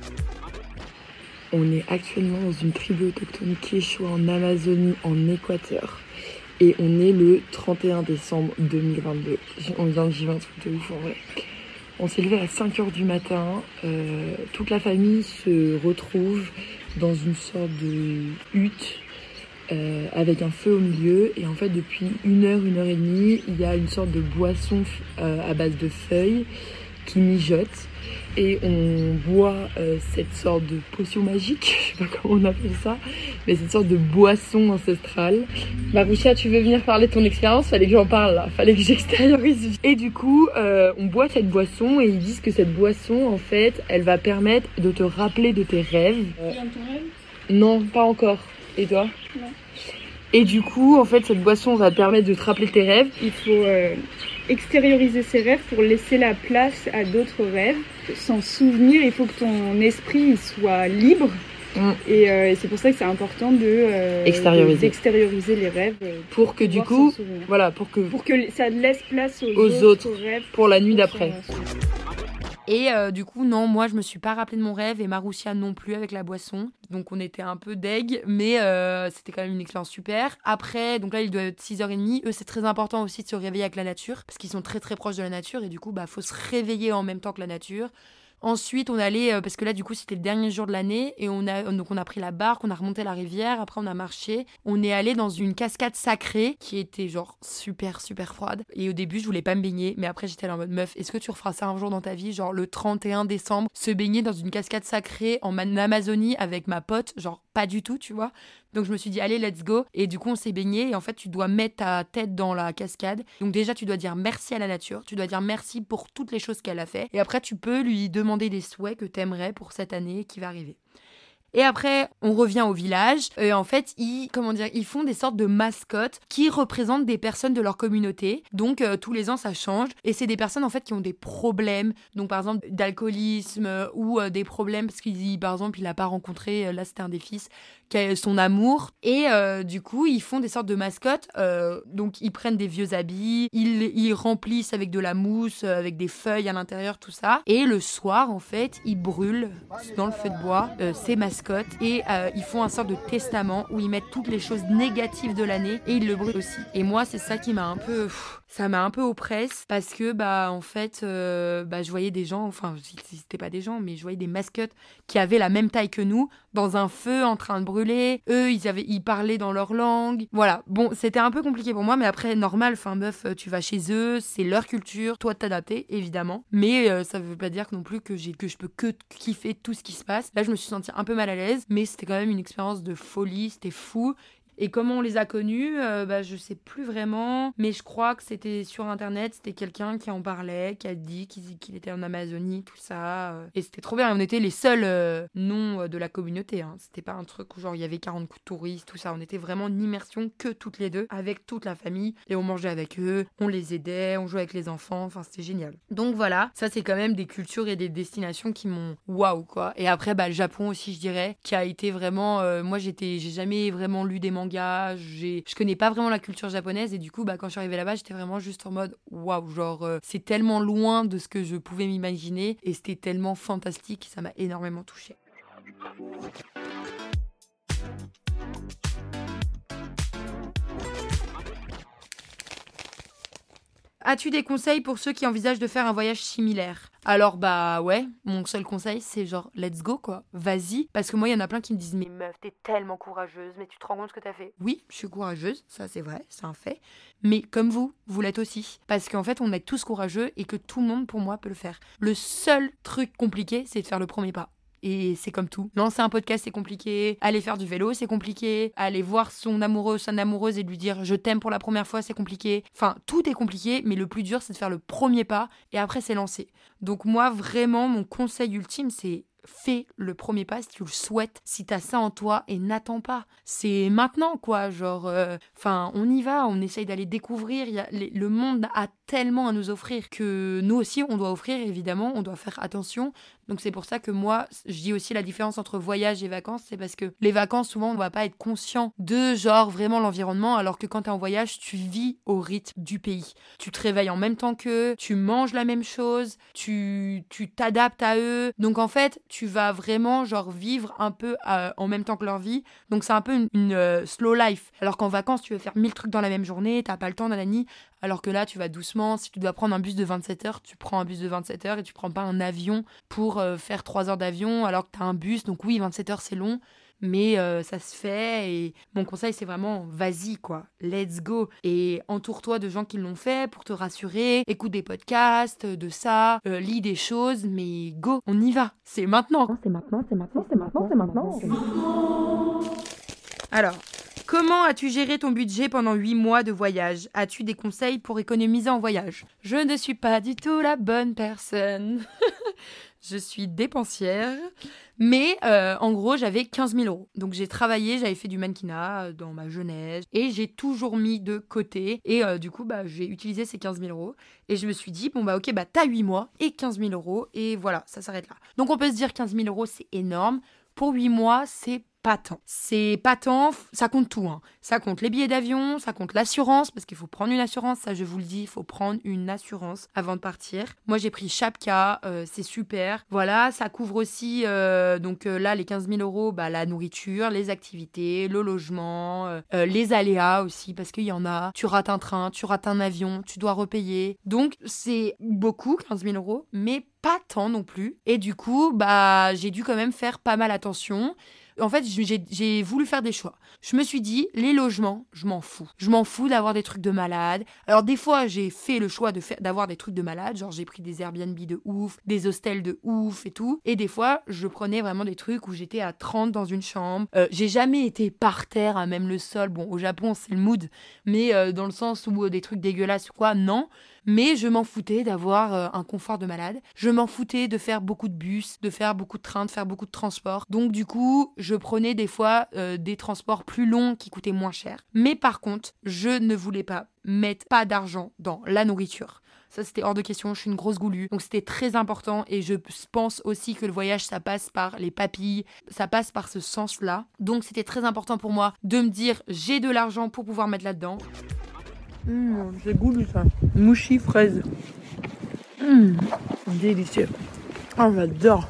On est actuellement dans une tribu autochtone Quechua en Amazonie, en Équateur. Et on est le 31 décembre 2022. On vient de vivre un truc de ouf en vrai. On s'est levé à 5h du matin. Euh, toute la famille se retrouve dans une sorte de hutte euh, avec un feu au milieu. Et en fait, depuis une heure, une heure et demie, il y a une sorte de boisson euh, à base de feuilles qui mijote et on boit euh, cette sorte de potion magique, je sais pas comment on appelle ça, mais cette sorte de boisson ancestrale. Maroucha, tu veux venir parler de ton expérience? Fallait que j'en parle là, fallait que j'extériorise. Et du coup, euh, on boit cette boisson et ils disent que cette boisson, en fait, elle va permettre de te rappeler de tes rêves. Euh, ton rêve? Non, pas encore. Et toi? Non. Et du coup, en fait, cette boisson va te permettre de te rappeler tes rêves. Il faut euh, extérioriser ses rêves pour laisser la place à d'autres rêves. Sans souvenir, il faut que ton esprit soit libre. Mm. Et, euh, et c'est pour ça que c'est important de euh, Extérioriser. les rêves Pour que du coup, s'en voilà, pour que pour que ça laisse place aux, Aux autres, autres, rêves pour la nuit d'après. Et euh, du coup, non, moi, je me suis pas rappelé de mon rêve et Maroussia non plus avec la boisson. Donc, on était un peu deg, mais euh, c'était quand même une expérience super. Après, donc là, il doit être 6h30. Eux, c'est très important aussi de se réveiller avec la nature parce qu'ils sont très très proches de la nature et du coup, bah, faut se réveiller en même temps que la nature. Ensuite, on allait, euh, parce que là, du coup, c'était le dernier jour de l'année, et on a, donc on a pris la barque, on a remonté la rivière, après on a marché. On est allé dans une cascade sacrée qui était genre super, super froide. Et au début, je voulais pas me baigner, mais après, j'étais là en mode meuf, est-ce que tu referas ça un jour dans ta vie, genre le 31 décembre, se baigner dans une cascade sacrée en Amazonie avec ma pote, genre pas du tout, tu vois. Donc je me suis dit, allez, let's go. Et du coup, on s'est baigné. Et en fait, tu dois mettre ta tête dans la cascade. Donc déjà, tu dois dire merci à la nature. Tu dois dire merci pour toutes les choses qu'elle a fait. Et après, tu peux lui demander des souhaits que t'aimerais pour cette année qui va arriver. Et après, on revient au village. Et en fait, ils, comment dire, ils font des sortes de mascottes qui représentent des personnes de leur communauté. Donc, euh, tous les ans, ça change. Et c'est des personnes, en fait, qui ont des problèmes. Donc, par exemple, d'alcoolisme euh, ou euh, des problèmes parce qu'il, par exemple, il n'a pas rencontré, là, c'était un des fils, son amour. Et du coup, ils font des sortes de mascottes. Donc, ils prennent des vieux habits, ils, ils remplissent avec de la mousse, avec des feuilles à l'intérieur, tout ça. Et le soir, en fait, ils brûlent dans le feu de bois ces mascottes et euh, ils font un sorte de testament où ils mettent toutes les choses négatives de l'année et ils le brûlent aussi. Et moi, c'est ça qui m'a un peu. Ça m'a un peu oppresse parce que, bah, en fait, euh, bah, je voyais des gens, enfin, c'était pas des gens, mais je voyais des mascottes qui avaient la même taille que nous dans un feu en train de brûler. Eux, ils avaient, ils parlaient dans leur langue. Voilà. Bon, c'était un peu compliqué pour moi, mais après, normal. Enfin, meuf, tu vas chez eux, c'est leur culture. Toi, t'adapter, évidemment. Mais euh, ça veut pas dire non plus que j'ai, que je peux que kiffer tout ce qui se passe. Là, je me suis sentie un peu mal à l'aise, mais c'était quand même une expérience de folie. C'était fou. Et comment on les a connus, euh, bah, je sais plus vraiment, mais je crois que c'était sur internet, c'était quelqu'un qui en parlait, qui a dit qu'il était en Amazonie, tout ça. euh, et c'était trop bien, on était les seuls euh, noms euh, de la communauté, hein. c'était pas un truc où genre il y avait 40 coups de touristes, tout ça, on était vraiment en immersion que toutes les deux, avec toute la famille, et on mangeait avec eux, on les aidait, on jouait avec les enfants, enfin c'était génial. Donc voilà, ça c'est quand même des cultures et des destinations qui m'ont waouh quoi. Et après, bah, le Japon aussi, je dirais, qui a été vraiment. moi, j'ai jamais vraiment lu des mangas, je connais pas vraiment la culture japonaise, et du coup, bah, quand je suis arrivée là-bas, j'étais vraiment juste en mode waouh, genre, euh, c'est tellement loin de ce que je pouvais m'imaginer, et c'était tellement fantastique, ça m'a énormément touchée. As-tu des conseils pour ceux qui envisagent de faire un voyage similaire? Alors bah ouais, mon seul conseil c'est genre let's go quoi, vas-y. Parce que moi il y en a plein qui me disent mais meuf t'es tellement courageuse, mais tu te rends compte ce que t'as fait? Oui, je suis courageuse, ça c'est vrai, c'est un fait. Mais comme vous, vous l'êtes aussi. Parce qu'en fait on est tous courageux et que tout le monde pour moi peut le faire. Le seul truc compliqué c'est de faire le premier pas. Et c'est comme tout. Lancer un podcast, c'est compliqué. Aller faire du vélo, c'est compliqué. Aller voir son amoureux, son amoureuse et lui dire je t'aime pour la première fois, c'est compliqué. Enfin, tout est compliqué, mais le plus dur, c'est de faire le premier pas et après, c'est lancer. Donc, moi, vraiment, mon conseil ultime, c'est fais le premier pas si tu le souhaites, si t'as ça en toi et n'attends pas. C'est maintenant quoi, genre, euh, enfin, on y va, on essaye d'aller découvrir. Y a, le monde a tellement à nous offrir que nous aussi on doit offrir évidemment, on doit faire attention. Donc c'est pour ça que moi je dis aussi la différence entre voyage et vacances, c'est parce que les vacances souvent on va pas être conscient de genre vraiment l'environnement alors que quand tu es en voyage, tu vis au rythme du pays. Tu te réveilles en même temps qu'eux, tu manges la même chose, tu tu t'adaptes à eux. Donc en fait, tu vas vraiment genre vivre un peu euh, en même temps que leur vie. Donc c'est un peu une, euh, slow life. Alors qu'en vacances, tu veux faire mille trucs dans la même journée, t'as pas le temps, nanani. Alors que là, tu vas doucement. Si tu dois prendre un bus de 27 heures, tu prends un bus de 27 heures et tu prends pas un avion pour euh, faire 3 heures d'avion alors que tu as un bus. Donc oui, 27 heures, c'est long. Mais euh, ça se fait et mon conseil c'est vraiment vas-y quoi, let's go et entoure-toi de gens qui l'ont fait pour te rassurer, écoute des podcasts de ça, euh, lis des choses, mais go, on y va, c'est maintenant. C'est maintenant, c'est maintenant, c'est maintenant, c'est maintenant. Alors, Comment as-tu géré ton budget pendant 8 mois de voyage? As-tu des conseils pour économiser en voyage? Je ne suis pas du tout la bonne personne. je suis dépensière. Mais euh, en gros, j'avais 15 000 euros. Donc j'ai travaillé, j'avais fait du mannequinat euh, dans ma jeunesse et j'ai toujours mis de côté. Et euh, du coup, bah, j'ai utilisé ces 15 000 euros. Et je me suis dit, bon, bah ok, bah t'as 8 mois et 15 000 euros. Et voilà, ça s'arrête là. Donc on peut se dire 15 000 euros, c'est énorme. Pour 8 mois, c'est pas tant. C'est pas tant, ça compte tout. Hein. Ça compte les billets d'avion, ça compte l'assurance, parce qu'il faut prendre une assurance, ça je vous le dis, il faut prendre une assurance avant de partir. Moi j'ai pris Chapka, euh, c'est super. Voilà, ça couvre aussi, euh, donc euh, là les 15 000 euros, bah, la nourriture, les activités, le logement, les aléas aussi, parce qu'il y en a. Tu rates un train, tu rates un avion, tu dois repayer. Donc c'est beaucoup, 15 000 euros, mais pas tant non plus. Et du coup, bah j'ai dû quand même faire pas mal attention en fait, j'ai voulu faire des choix. Je me suis dit, les logements, je m'en fous. Je m'en fous d'avoir des trucs de malade. Alors, des fois, j'ai fait le choix d'avoir des trucs de malade. Genre, j'ai pris des Airbnb de ouf, des hostels de ouf et tout. Et des fois, je prenais vraiment des trucs où j'étais à 30 dans une chambre. Euh, j'ai jamais été par terre, même le sol. Bon, au Japon, c'est le mood. Mais euh, dans le sens où euh, des trucs dégueulasses quoi, non. Mais je m'en foutais d'avoir euh, un confort de malade. Je m'en foutais de faire beaucoup de bus, de faire beaucoup de trains, de faire beaucoup de transports. Donc du coup, je prenais des fois euh, des transports plus longs qui coûtaient moins cher. Mais par contre, je ne voulais pas mettre pas d'argent dans la nourriture. Ça, c'était hors de question. Je suis une grosse goulue. Donc, c'était très important. Et je pense aussi que le voyage, ça passe par les papilles. Ça passe par ce sens-là. Donc, c'était très important pour moi de me dire j'ai de l'argent pour pouvoir mettre là-dedans. Mmh, c'est goût ça. Mouchi fraise. Mmh, délicieux. Oh, j'adore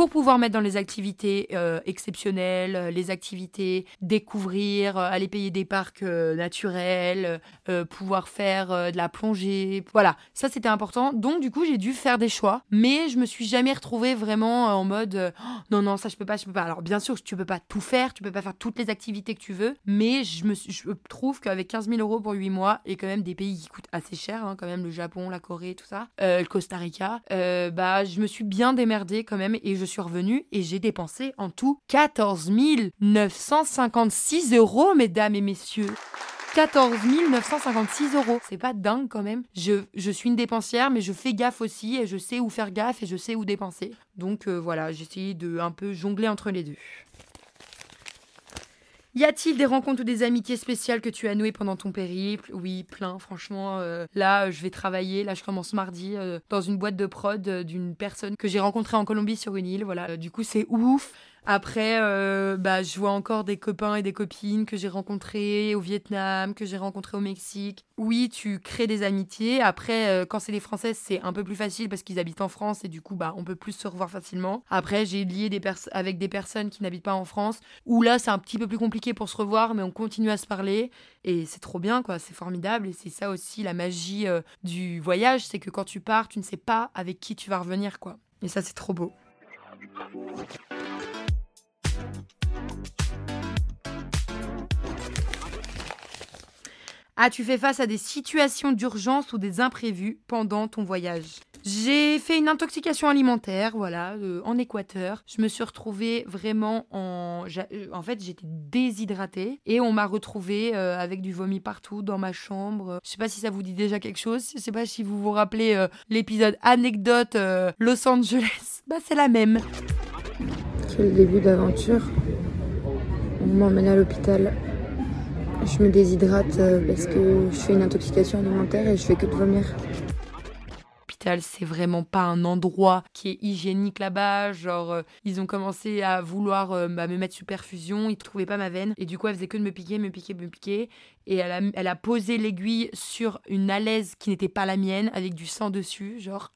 pour pouvoir mettre dans les activités euh, exceptionnelles, euh, les activités découvrir, euh, aller payer des parcs naturels, pouvoir faire de la plongée. Voilà, ça c'était important. Donc du coup, j'ai dû faire des choix, mais je me suis jamais retrouvée vraiment en mode oh, non non, ça je peux pas, je peux pas. Alors bien sûr, tu peux pas tout faire, tu peux pas faire toutes les activités que tu veux, mais je me trouve qu'avec 15 000 euros pour 8 mois et quand même des pays qui coûtent assez cher, hein, quand même le Japon, la Corée, tout ça, le Costa Rica, bah je me suis bien démerdée quand même et je suis revenue et j'ai dépensé en tout 14 956 euros, mesdames et messieurs. 14 956 euros. C'est pas dingue quand même. Je, je, suis une dépensière, mais je fais gaffe aussi et je sais où faire gaffe et je sais où dépenser. Donc euh, voilà, j'ai essayé de un peu jongler entre les deux. Y a-t-il des rencontres ou des amitiés spéciales que tu as nouées pendant ton périple? Oui, plein, franchement. Euh, là, je vais travailler. Là, je commence mardi euh, dans une boîte de prod euh, d'une personne que j'ai rencontrée en Colombie sur une île. Voilà, du coup, c'est ouf. Après, euh, bah, je vois encore des copains et des copines que j'ai rencontrés au Vietnam, que j'ai rencontrés au Mexique. Oui, tu crées des amitiés. Après, euh, quand c'est des Françaises, c'est un peu plus facile parce qu'ils habitent en France et du coup, bah, on peut plus se revoir facilement. Après, j'ai lié des avec des personnes qui n'habitent pas en France où là, c'est un petit peu plus compliqué pour se revoir, mais on continue à se parler et c'est trop bien, quoi. C'est formidable et c'est ça aussi la magie euh, du voyage, c'est que quand tu pars, tu ne sais pas avec qui tu vas revenir, quoi. Et ça, c'est trop beau. As-tu fait face à des situations d'urgence ou des imprévus pendant ton voyage j'ai fait une intoxication alimentaire, voilà, euh, en Équateur. Je me suis retrouvée vraiment en... Euh, en fait, j'étais déshydratée et on m'a retrouvée euh, avec du vomi partout dans ma chambre. Je sais pas si ça vous dit déjà quelque chose. Je sais pas si vous vous rappelez l'épisode anecdote Los Angeles. Bah, c'est la même. Quel début d'aventure. On m'emmène à l'hôpital. Je me déshydrate parce que je fais une intoxication alimentaire et je fais que de vomir c'est vraiment pas un endroit qui est hygiénique là-bas. Genre, euh, ils ont commencé à vouloir euh, bah, me mettre sous perfusion, ils trouvaient pas ma veine. Et du coup, elle faisait que de me piquer, me piquer, me piquer. Et elle a, posé l'aiguille sur une alaise qui n'était pas la mienne, avec du sang dessus, genre.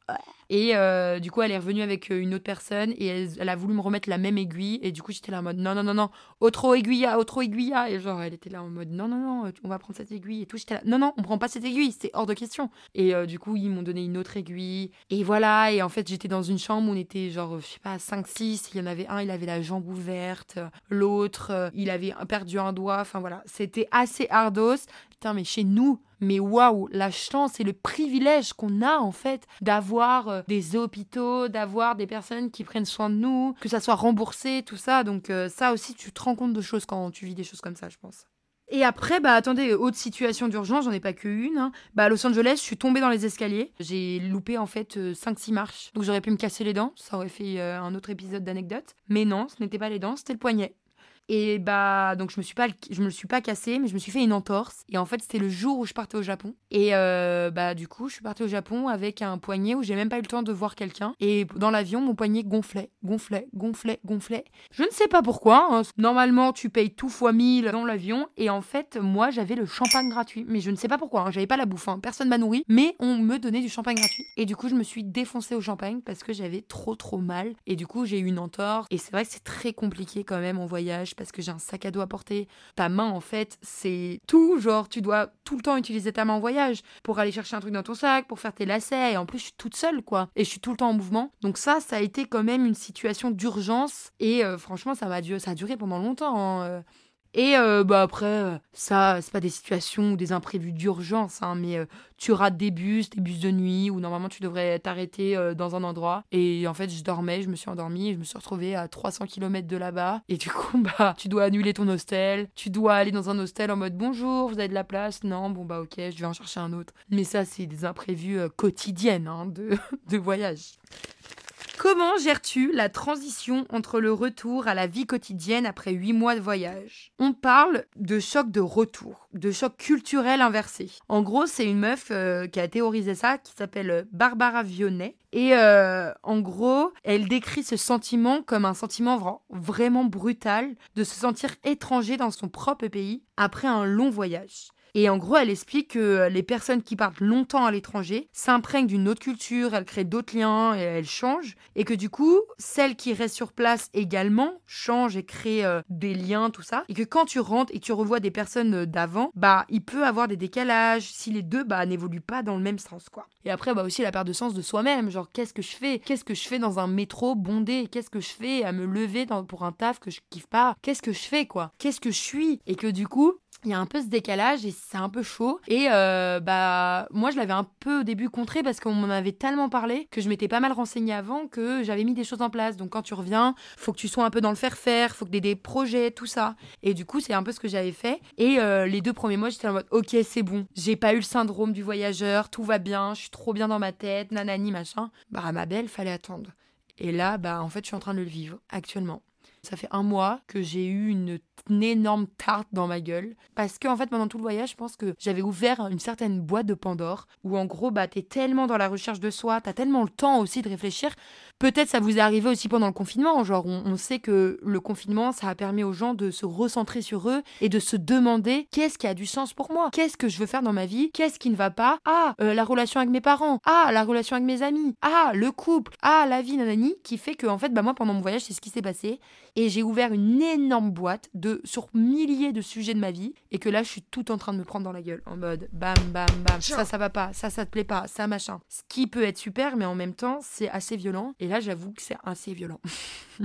Et euh, du coup, elle est revenue avec une autre personne et elle, a voulu me remettre la même aiguille. Et du coup, j'étais là en mode non, non, non, non, autre aiguille, autre aiguille. Et genre, elle était là en mode non, non, non, on va prendre cette aiguille et tout. J'étais là non, non, on prend pas cette aiguille, c'est hors de question. Et du coup, ils m'ont donné une autre aiguille. Et voilà, et en fait, j'étais dans une chambre où on était genre, je sais pas, 5-6. Il y en avait un, il avait la jambe ouverte. L'autre, euh, il avait perdu un doigt. Enfin voilà, c'était assez hardos. Putain, mais chez nous, mais waouh, la chance et le privilège qu'on a en fait d'avoir euh, des hôpitaux, d'avoir des personnes qui prennent soin de nous, que ça soit remboursé, tout ça. Donc euh, ça aussi, tu te rends compte de choses quand tu vis des choses comme ça, je pense. Et après, bah attendez, autre situation d'urgence, j'en ai pas qu'une. Hein. Bah à Los Angeles, je suis tombée dans les escaliers. J'ai loupé en fait 5-6 euh, marches. Donc j'aurais pu me casser les dents, ça aurait fait euh, un autre épisode d'anecdote. Mais non, ce n'était pas les dents, c'était le poignet. Et bah, donc je me suis pas, me suis pas cassée, mais je me suis fait une entorse. Et en fait, c'était le jour où je partais au Japon. Et euh, bah, du coup, je suis partie au Japon avec un poignet où j'ai même pas eu le temps de voir quelqu'un. Et dans l'avion, mon poignet gonflait, gonflait, gonflait, gonflait. Je ne sais pas pourquoi. Hein. Normalement, tu payes tout fois 1000 dans l'avion. Et en fait, moi, j'avais le champagne gratuit. Mais je ne sais pas pourquoi. Hein. J'avais pas la bouffe. Hein. Personne m'a nourri. Mais on me donnait du champagne gratuit. Et du coup, je me suis défoncée au champagne parce que j'avais trop, trop mal. Et du coup, j'ai eu une entorse. Et c'est vrai que c'est très compliqué quand même en voyage parce que j'ai un sac à dos à porter. Ta main, en fait, c'est tout. Genre, tu dois tout le temps utiliser ta main en voyage pour aller chercher un truc dans ton sac, pour faire tes lacets. Et en plus, je suis toute seule, quoi. Et je suis tout le temps en mouvement. Donc ça, ça a été quand même une situation d'urgence. Et euh, franchement, ça, m'a ça a duré pendant longtemps. Hein, euh. Et euh, bah après, euh, ça, c'est pas des situations ou des imprévus d'urgence, hein, mais euh, tu rates des bus, des bus de nuit, où normalement tu devrais t'arrêter dans un endroit. Et en fait, je dormais, je me suis endormie, je me suis retrouvée à 300 km de là-bas. Et du coup, bah, tu dois annuler ton hostel, tu dois aller dans un hostel en mode bonjour, vous avez de la place? Non, bon bah ok, je vais en chercher un autre. Mais ça, c'est des imprévus quotidiennes hein, de, de voyage. Comment gères-tu la transition entre le retour à la vie quotidienne après huit mois de voyage? On parle de choc de retour, de choc culturel inversé. En gros, c'est une meuf euh, qui a théorisé ça, qui s'appelle Barbara Vionnet. Et euh, en gros, elle décrit ce sentiment comme un sentiment vraiment brutal de se sentir étranger dans son propre pays après un long voyage. Et en gros, elle explique que les personnes qui partent longtemps à l'étranger s'imprègnent d'une autre culture, elles créent d'autres liens et elles changent. Et que du coup, celles qui restent sur place également changent et créent euh, des liens, tout ça. Et que quand tu rentres et que tu revois des personnes d'avant, bah, il peut avoir des décalages si les deux, bah, n'évoluent pas dans le même sens, quoi. Et après, bah, aussi la perte de sens de soi-même. Genre, qu'est-ce que je fais? Qu'est-ce que je fais dans un métro bondé? Qu'est-ce que je fais à me lever pour un taf que je kiffe pas? Qu'est-ce que je fais, quoi? Qu'est-ce que je suis? Et que du coup, il y a un peu ce décalage et c'est un peu chaud. Et euh, bah moi je l'avais un peu au début contré parce qu'on m'en avait tellement parlé que je m'étais pas mal renseignée avant que j'avais mis des choses en place. Donc quand tu reviens, faut que tu sois un peu dans le faire-faire, faut que tu aies des projets, tout ça. Et du coup c'est un peu ce que j'avais fait. Et euh, les deux premiers mois j'étais en mode ok c'est bon, j'ai pas eu le syndrome du voyageur, tout va bien, je suis trop bien dans ma tête, nanani machin. Bah ma belle, fallait attendre. Et là bah en fait je suis en train de le vivre actuellement. Ça fait un mois que j'ai eu une, énorme tarte dans ma gueule. Parce que, en fait, pendant tout le voyage, je pense que j'avais ouvert une certaine boîte de Pandore où, en gros, bah, t'es tellement dans la recherche de soi, t'as tellement le temps aussi de réfléchir Peut-être ça vous est arrivé aussi pendant le confinement. Genre, on, on sait que le confinement, ça a permis aux gens de se recentrer sur eux et de se demander qu'est-ce qui a du sens pour moi? Qu'est-ce que je veux faire dans ma vie? Qu'est-ce qui ne va pas? Ah, euh, la relation avec mes parents. Ah, la relation avec mes amis. Ah, le couple. Ah, la vie, nanani, qui fait que, en fait, bah, moi, pendant mon voyage, c'est ce qui s'est passé. Et j'ai ouvert une énorme boîte de, sur milliers de sujets de ma vie. Et que là, je suis tout en train de me prendre dans la gueule. En mode bam, bam, bam. Ça, ça va pas. Ça, ça te plaît pas. Ça, machin. Ce qui peut être super, mais en même temps, c'est assez violent. Et là, j'avoue que c'est assez violent.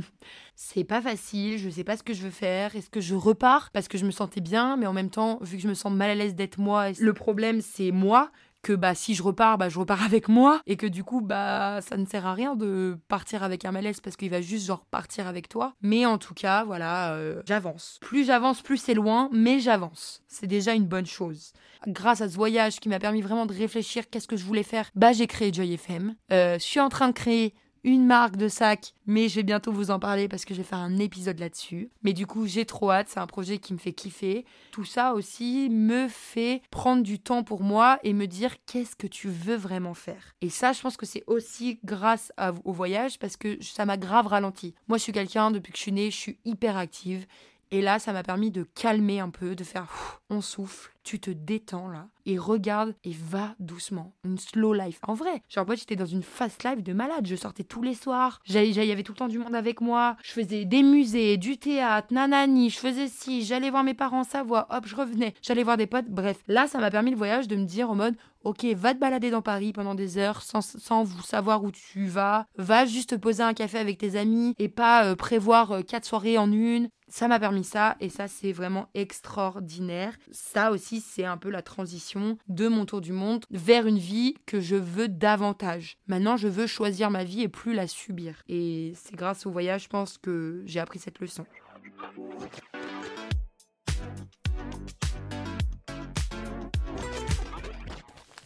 c'est pas facile, je sais pas ce que je veux faire. Est-ce que je repars parce que je me sentais bien, mais en même temps, vu que je me sens mal à l'aise d'être moi, le problème c'est moi que bah si je repars bah je repars avec moi et que du coup bah ça ne sert à rien de partir avec un malaise parce qu'il va juste genre partir avec toi. Mais en tout cas voilà euh, j'avance. Plus j'avance plus c'est loin mais j'avance. C'est déjà une bonne chose. Grâce à ce voyage qui m'a permis vraiment de réfléchir qu'est-ce que je voulais faire? Bah j'ai créé Joy FM euh, je suis en train de créer une marque de sac, mais je vais bientôt vous en parler parce que je vais faire un épisode là-dessus. Mais du coup, j'ai trop hâte, c'est un projet qui me fait kiffer. Tout ça aussi me fait prendre du temps pour moi et me dire qu'est-ce que tu veux vraiment faire. Et ça, je pense que c'est aussi grâce au voyage parce que ça m'a grave ralenti. Moi, je suis quelqu'un, depuis que je suis née, je suis hyper active. Et là, ça m'a permis de calmer un peu, de faire on souffle, tu te détends là, et regarde et va doucement. Une slow life. En vrai, genre moi j'étais dans une fast life de malade. Je sortais tous les soirs, il y avait tout le temps du monde avec moi. Je faisais des musées, du théâtre, nanani, je faisais ci, j'allais voir mes parents en Savoie, hop, je revenais, j'allais voir des potes. Bref, là ça m'a permis le voyage de me dire en mode Ok, va te balader dans Paris pendant des heures sans, sans vous savoir où tu vas. Va juste te poser un café avec tes amis et pas euh, prévoir euh, quatre soirées en une. Ça m'a permis ça et ça c'est vraiment extraordinaire. Ça aussi c'est un peu la transition de mon tour du monde vers une vie que je veux davantage. Maintenant je veux choisir ma vie et plus la subir. Et c'est grâce au voyage je pense que j'ai appris cette leçon.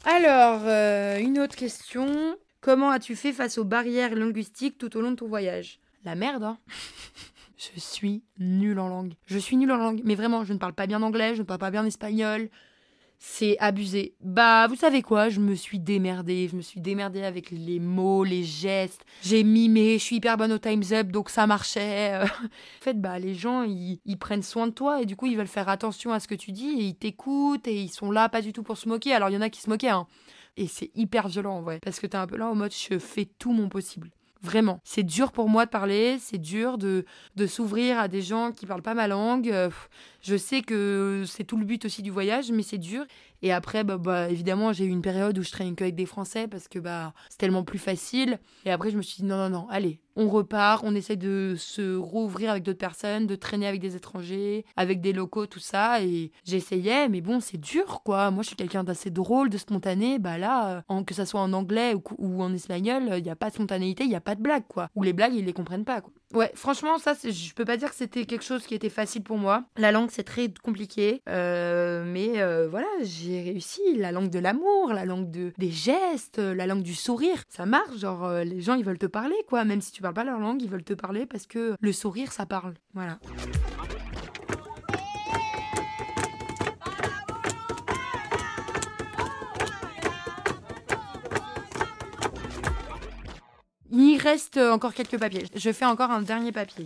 Alors, euh, une autre question. Comment as-tu fait face aux barrières linguistiques tout au long de ton voyage? La merde, hein Je suis nulle en langue. Je suis nulle en langue, mais vraiment, je ne parle pas bien anglais, je ne parle pas bien espagnol. C'est abusé. Bah, vous savez quoi? Je me suis démerdée. Je me suis démerdée avec les mots, les gestes. J'ai mimé. Je suis hyper bonne au Time's Up, donc ça marchait. en fait, bah, les gens, ils, prennent soin de toi et du coup, ils veulent faire attention à ce que tu dis et ils t'écoutent et ils sont là pas du tout pour se moquer. Alors, il y en a qui se moquaient, hein. Et c'est hyper violent, en vrai. Parce que t'es un peu là en mode je fais tout mon possible. Vraiment. C'est dur pour moi de parler, c'est dur de, s'ouvrir à des gens qui parlent pas ma langue. Je sais que c'est tout le but aussi du voyage, mais c'est dur. Et après, bah, bah, évidemment, j'ai eu une période où je traînais qu'avec des Français parce que bah, c'est tellement plus facile. Et après, je me suis dit non, non, non, allez, on repart, on essaie de se rouvrir avec d'autres personnes, de traîner avec des étrangers, avec des locaux, tout ça. Et j'essayais, mais bon, c'est dur, quoi. Moi, je suis quelqu'un d'assez drôle, de spontané. Bah là, en, que ça soit en anglais ou, en espagnol, il n'y a pas de spontanéité, il n'y a pas de blague, quoi. Ou les blagues, ils les comprennent pas, quoi. Ouais, franchement, ça, je peux pas dire que c'était quelque chose qui était facile pour moi. La langue, c'est très compliqué. Euh, mais euh, voilà, j'ai réussi. La langue de l'amour, la langue de, des gestes, la langue du sourire. Ça marche. Genre, euh, les gens, ils veulent te parler, quoi. Même si tu parles pas leur langue, ils veulent te parler parce que le sourire, ça parle. Voilà. Il reste encore quelques papiers. Je fais encore un dernier papier.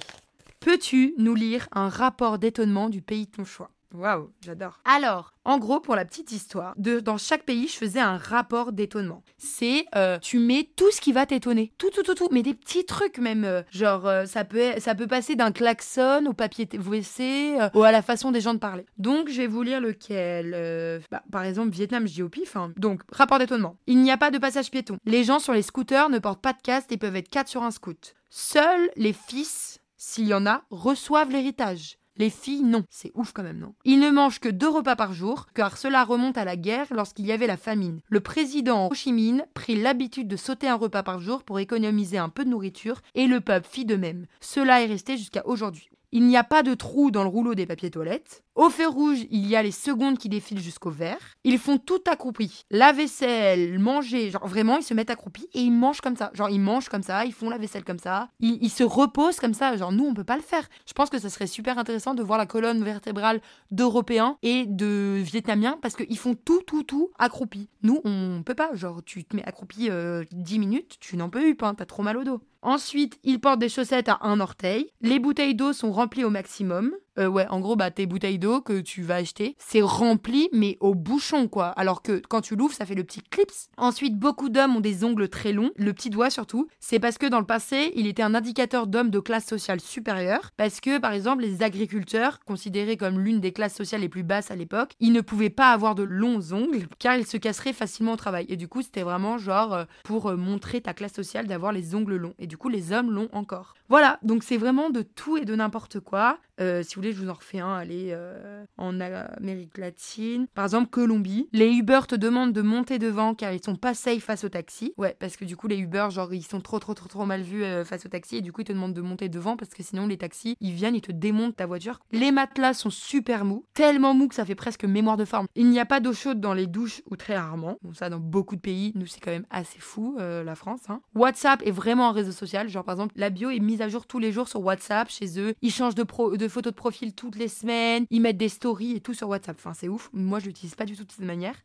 Peux-tu nous lire un rapport d'étonnement du pays de ton choix? Waouh, j'adore. Alors, en gros, pour la petite histoire, dans chaque pays, je faisais un rapport d'étonnement. C'est, euh, tu mets tout ce qui va t'étonner. Tout, tout, tout, tout. Mais des petits trucs même. Euh, genre, euh, ça, peut, ça peut passer d'un klaxon au papier WC ou à la façon des gens de parler. Donc, je vais vous lire lequel. Bah, par exemple, Vietnam, je dis au pif. Hein. Donc, rapport d'étonnement. Il n'y a pas de passage piéton. Les gens sur les scooters ne portent pas de casque et peuvent être quatre sur un scoot. Seuls les fils s'il y en a, reçoivent l'héritage. Les filles, non. C'est ouf quand même, non Ils ne mangent que deux repas par jour, car cela remonte à la guerre lorsqu'il y avait la famine. Le président Ho Chi Minh prit l'habitude de sauter un repas par jour pour économiser un peu de nourriture, et le peuple fit de même. Cela est resté jusqu'à aujourd'hui. Il n'y a pas de trou dans le rouleau des papiers toilettes. Au feu rouge, il y a les secondes qui défilent jusqu'au vert. Ils font tout accroupis. La vaisselle, manger, genre vraiment, ils se mettent accroupis et ils mangent comme ça. Genre ils mangent comme ça, ils font la vaisselle comme ça. Ils, se reposent comme ça. Genre nous, on peut pas le faire. Je pense que ça serait super intéressant de voir la colonne vertébrale d'Européens et de Vietnamiens parce qu'ils font tout, tout, tout accroupis. Nous, on peut pas. Genre tu te mets accroupi 10 euh, minutes, tu n'en peux plus, hein, t'as trop mal au dos. Ensuite, ils portent des chaussettes à un orteil. Les bouteilles d'eau sont remplies au maximum. Euh, ouais, en gros, bah, tes bouteilles d'eau que tu vas acheter, c'est rempli, mais au bouchon, quoi. Alors que quand tu l'ouvres, ça fait le petit clips. Ensuite, beaucoup d'hommes ont des ongles très longs, le petit doigt surtout. C'est parce que dans le passé, il était un indicateur d'hommes de classe sociale supérieure. Parce que, par exemple, les agriculteurs, considérés comme l'une des classes sociales les plus basses à l'époque, ils ne pouvaient pas avoir de longs ongles, car ils se casseraient facilement au travail. Et du coup, c'était vraiment genre euh, pour euh, montrer ta classe sociale d'avoir les ongles longs. Et du coup, les hommes l'ont encore. Voilà, donc c'est vraiment de tout et de n'importe quoi. Euh, si vous voulez, je vous en refais un. Allez, euh, en Amérique latine. Par exemple, Colombie. Les Uber te demandent de monter devant car ils sont pas safe face au taxi. Ouais, parce que du coup, les Uber, genre, ils sont trop, trop, trop, trop mal vus euh, face au taxi. Et du coup, ils te demandent de monter devant parce que sinon, les taxis, ils viennent, ils te démontent ta voiture. Les matelas sont super mous. Tellement mous que ça fait presque mémoire de forme. Il n'y a pas d'eau chaude dans les douches ou très rarement. Bon, ça, dans beaucoup de pays, nous, c'est quand même assez fou, la France. Hein. WhatsApp est vraiment un réseau social. Genre, par exemple, la bio est mise à jour tous les jours sur WhatsApp chez eux. Ils changent de, pro de photos de profil toutes les semaines. Ils mettent des stories et tout sur WhatsApp. Enfin, c'est ouf. Moi, je l'utilise pas du tout de cette manière.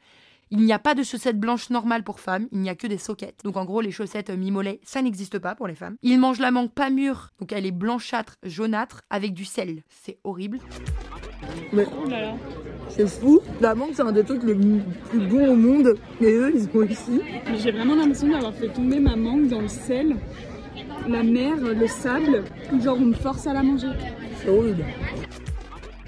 Il n'y a pas de chaussettes blanches normales pour femmes, il n'y a que des soquettes. Donc en gros, les chaussettes mi-mollet, ça n'existe pas pour les femmes. Ils mangent la mangue pas mûre, donc elle est blanchâtre, jaunâtre, avec du sel. C'est horrible. Mais c'est fou. La mangue, c'est un des trucs les plus bons au monde. Et eux, ils sont ici. J'ai vraiment l'impression d'avoir fait tomber ma mangue dans le sel, la mer, le sable. Genre, on me force à la manger.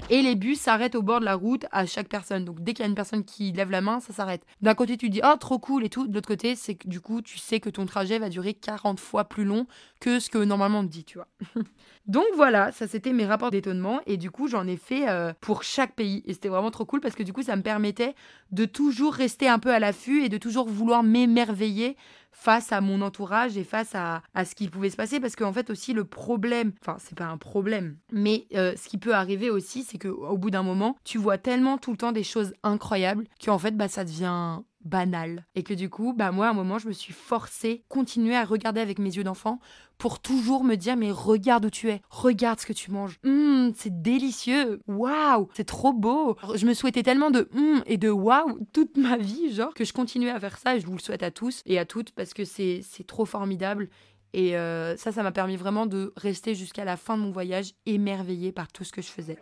Et les bus s'arrêtent au bord de la route à chaque personne. Donc dès qu'il y a une personne qui lève la main, ça s'arrête. D'un côté, tu dis oh trop cool et tout. De l'autre côté, c'est que du coup, tu sais que ton trajet va durer 40 fois plus long que ce que normalement on te dit, tu vois. Donc voilà, ça c'était mes rapports d'étonnement et du coup j'en ai fait euh, pour chaque pays et c'était vraiment trop cool parce que du coup ça me permettait de toujours rester un peu à l'affût et de toujours vouloir m'émerveiller face à mon entourage et face à, à ce qui pouvait se passer parce qu'en fait aussi le problème, enfin c'est pas un problème, mais euh, ce qui peut arriver aussi c'est que au bout d'un moment tu vois tellement tout le temps des choses incroyables qu'en fait bah ça devient banal et que du coup bah moi à un moment je me suis forcée continuer à regarder avec mes yeux d'enfant pour toujours me dire mais regarde où tu es. Regarde ce que tu manges. Hum, c'est délicieux. Waouh c'est trop beau. Je me souhaitais tellement de hum et de waouh toute ma vie genre que je continuais à faire ça et je vous le souhaite à tous et à toutes parce que c'est c'est trop formidable. Et euh, ça, ça m'a permis vraiment de rester jusqu'à la fin de mon voyage émerveillée par tout ce que je faisais.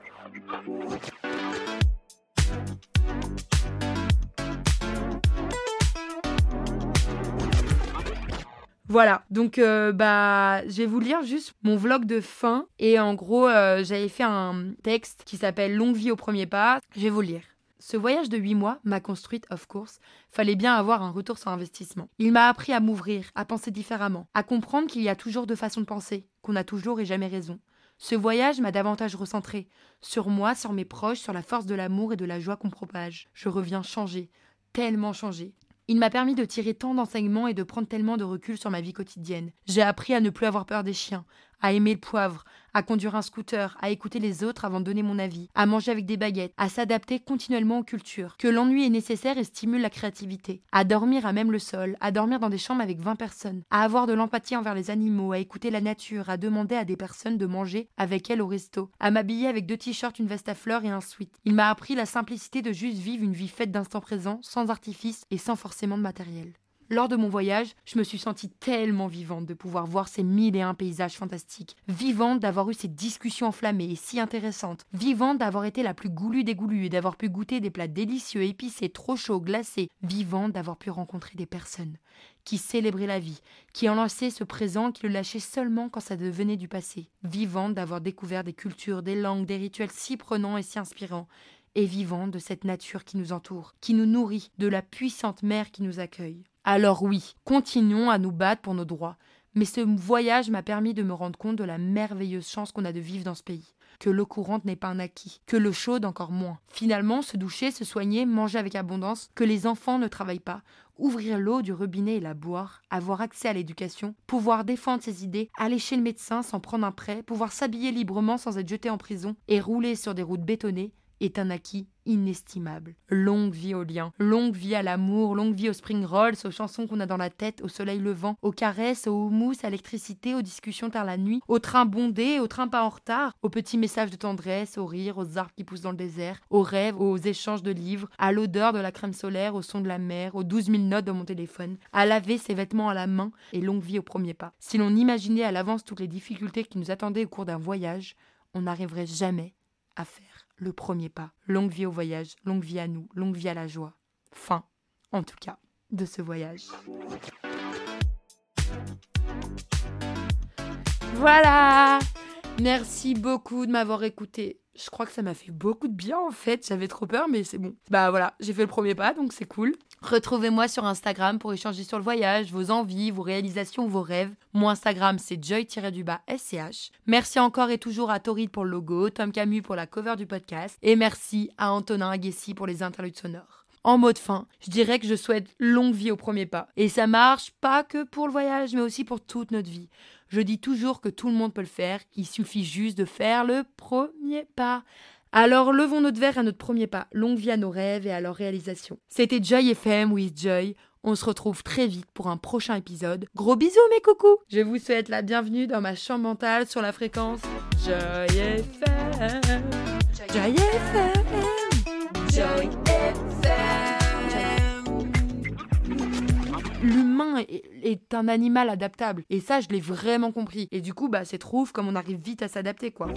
Voilà, donc euh, bah je vais vous lire juste mon vlog de fin et en gros euh, j'avais fait un texte qui s'appelle Longue vie au premier pas. Je vais vous lire. Ce voyage de 8 mois m'a construite, of course, fallait bien avoir un retour sur investissement. Il m'a appris à m'ouvrir, à penser différemment, à comprendre qu'il y a toujours deux façons de penser, qu'on a toujours et jamais raison. Ce voyage m'a davantage recentré, sur moi, sur mes proches, sur la force de l'amour et de la joie qu'on propage. Je reviens changé, tellement changé. Il m'a permis de tirer tant d'enseignements et de prendre tellement de recul sur ma vie quotidienne. J'ai appris à ne plus avoir peur des chiens, à aimer le poivre, à conduire un scooter, à écouter les autres avant de donner mon avis, à manger avec des baguettes, à s'adapter continuellement aux cultures, que l'ennui est nécessaire et stimule la créativité, à dormir à même le sol, à dormir dans des chambres avec 20 personnes, à avoir de l'empathie envers les animaux, à écouter la nature, à demander à des personnes de manger avec elles au resto, à m'habiller avec deux t-shirts, une veste à fleurs et un sweat. Il m'a appris la simplicité de juste vivre une vie faite d'instant présent, sans artifice et sans forcément de matériel. Lors de mon voyage, je me suis sentie tellement vivante de pouvoir voir ces mille et un paysages fantastiques, vivante d'avoir eu ces discussions enflammées et si intéressantes, vivante d'avoir été la plus goulue des goulues et d'avoir pu goûter des plats délicieux, épicés, trop chauds, glacés, vivante d'avoir pu rencontrer des personnes qui célébraient la vie, qui enlaçaient ce présent, qui le lâchaient seulement quand ça devenait du passé, vivante d'avoir découvert des cultures, des langues, des rituels si prenants et si inspirants, et vivante de cette nature qui nous entoure, qui nous nourrit, de la puissante mer qui nous accueille. Alors oui, continuons à nous battre pour nos droits. Mais ce voyage m'a permis de me rendre compte de la merveilleuse chance qu'on a de vivre dans ce pays. Que l'eau courante n'est pas un acquis, que l'eau chaude encore moins. Finalement, se doucher, se soigner, manger avec abondance, que les enfants ne travaillent pas, ouvrir l'eau du robinet et la boire, avoir accès à l'éducation, pouvoir défendre ses idées, aller chez le médecin sans prendre un prêt, pouvoir s'habiller librement sans être jeté en prison et rouler sur des routes bétonnées est un acquis inestimable. Longue vie aux liens, longue vie à l'amour, longue vie aux spring rolls, aux chansons qu'on a dans la tête, au soleil levant, aux caresses, aux houmous, à l'électricité, aux discussions tard la nuit, aux trains bondés, aux trains pas en retard, aux petits messages de tendresse, aux rires, aux arbres qui poussent dans le désert, aux rêves, aux échanges de livres, à l'odeur de la crème solaire, au son de la mer, aux douze mille notes de mon téléphone, à laver ses vêtements à la main et longue vie au premier pas. Si l'on imaginait à l'avance toutes les difficultés qui nous attendaient au cours d'un voyage, on n'arriverait jamais à faire le premier pas. Longue vie au voyage, longue vie à nous, longue vie à la joie. Fin, en tout cas, de ce voyage. Voilà Merci beaucoup de m'avoir écouté. Je crois que ça m'a fait beaucoup de bien en fait. J'avais trop peur, mais c'est bon. Bah voilà, j'ai fait le premier pas, donc c'est cool. Retrouvez-moi sur Instagram pour échanger sur le voyage, vos envies, vos réalisations, vos rêves. Mon Instagram, c'est joy-sch. Merci encore et toujours à Torrid pour le logo, Tom Camus pour la cover du podcast, et merci à Antonin Aguessi pour les interludes sonores. En mode fin, je dirais que je souhaite longue vie au premier pas. Et ça marche pas que pour le voyage, mais aussi pour toute notre vie. Je dis toujours que tout le monde peut le faire, il suffit juste de faire le premier pas. Alors levons notre verre à notre premier pas, longue vie à nos rêves et à leur réalisation. C'était Joy FM with Joy. On se retrouve très vite pour un prochain épisode. Gros bisous mes coucous Je vous souhaite la bienvenue dans ma chambre mentale sur la fréquence Joy FM. Joy FM. Joy l'humain est, un animal adaptable. Et ça, je l'ai vraiment compris. Et du coup, bah, c'est trouve comme on arrive vite à s'adapter, quoi.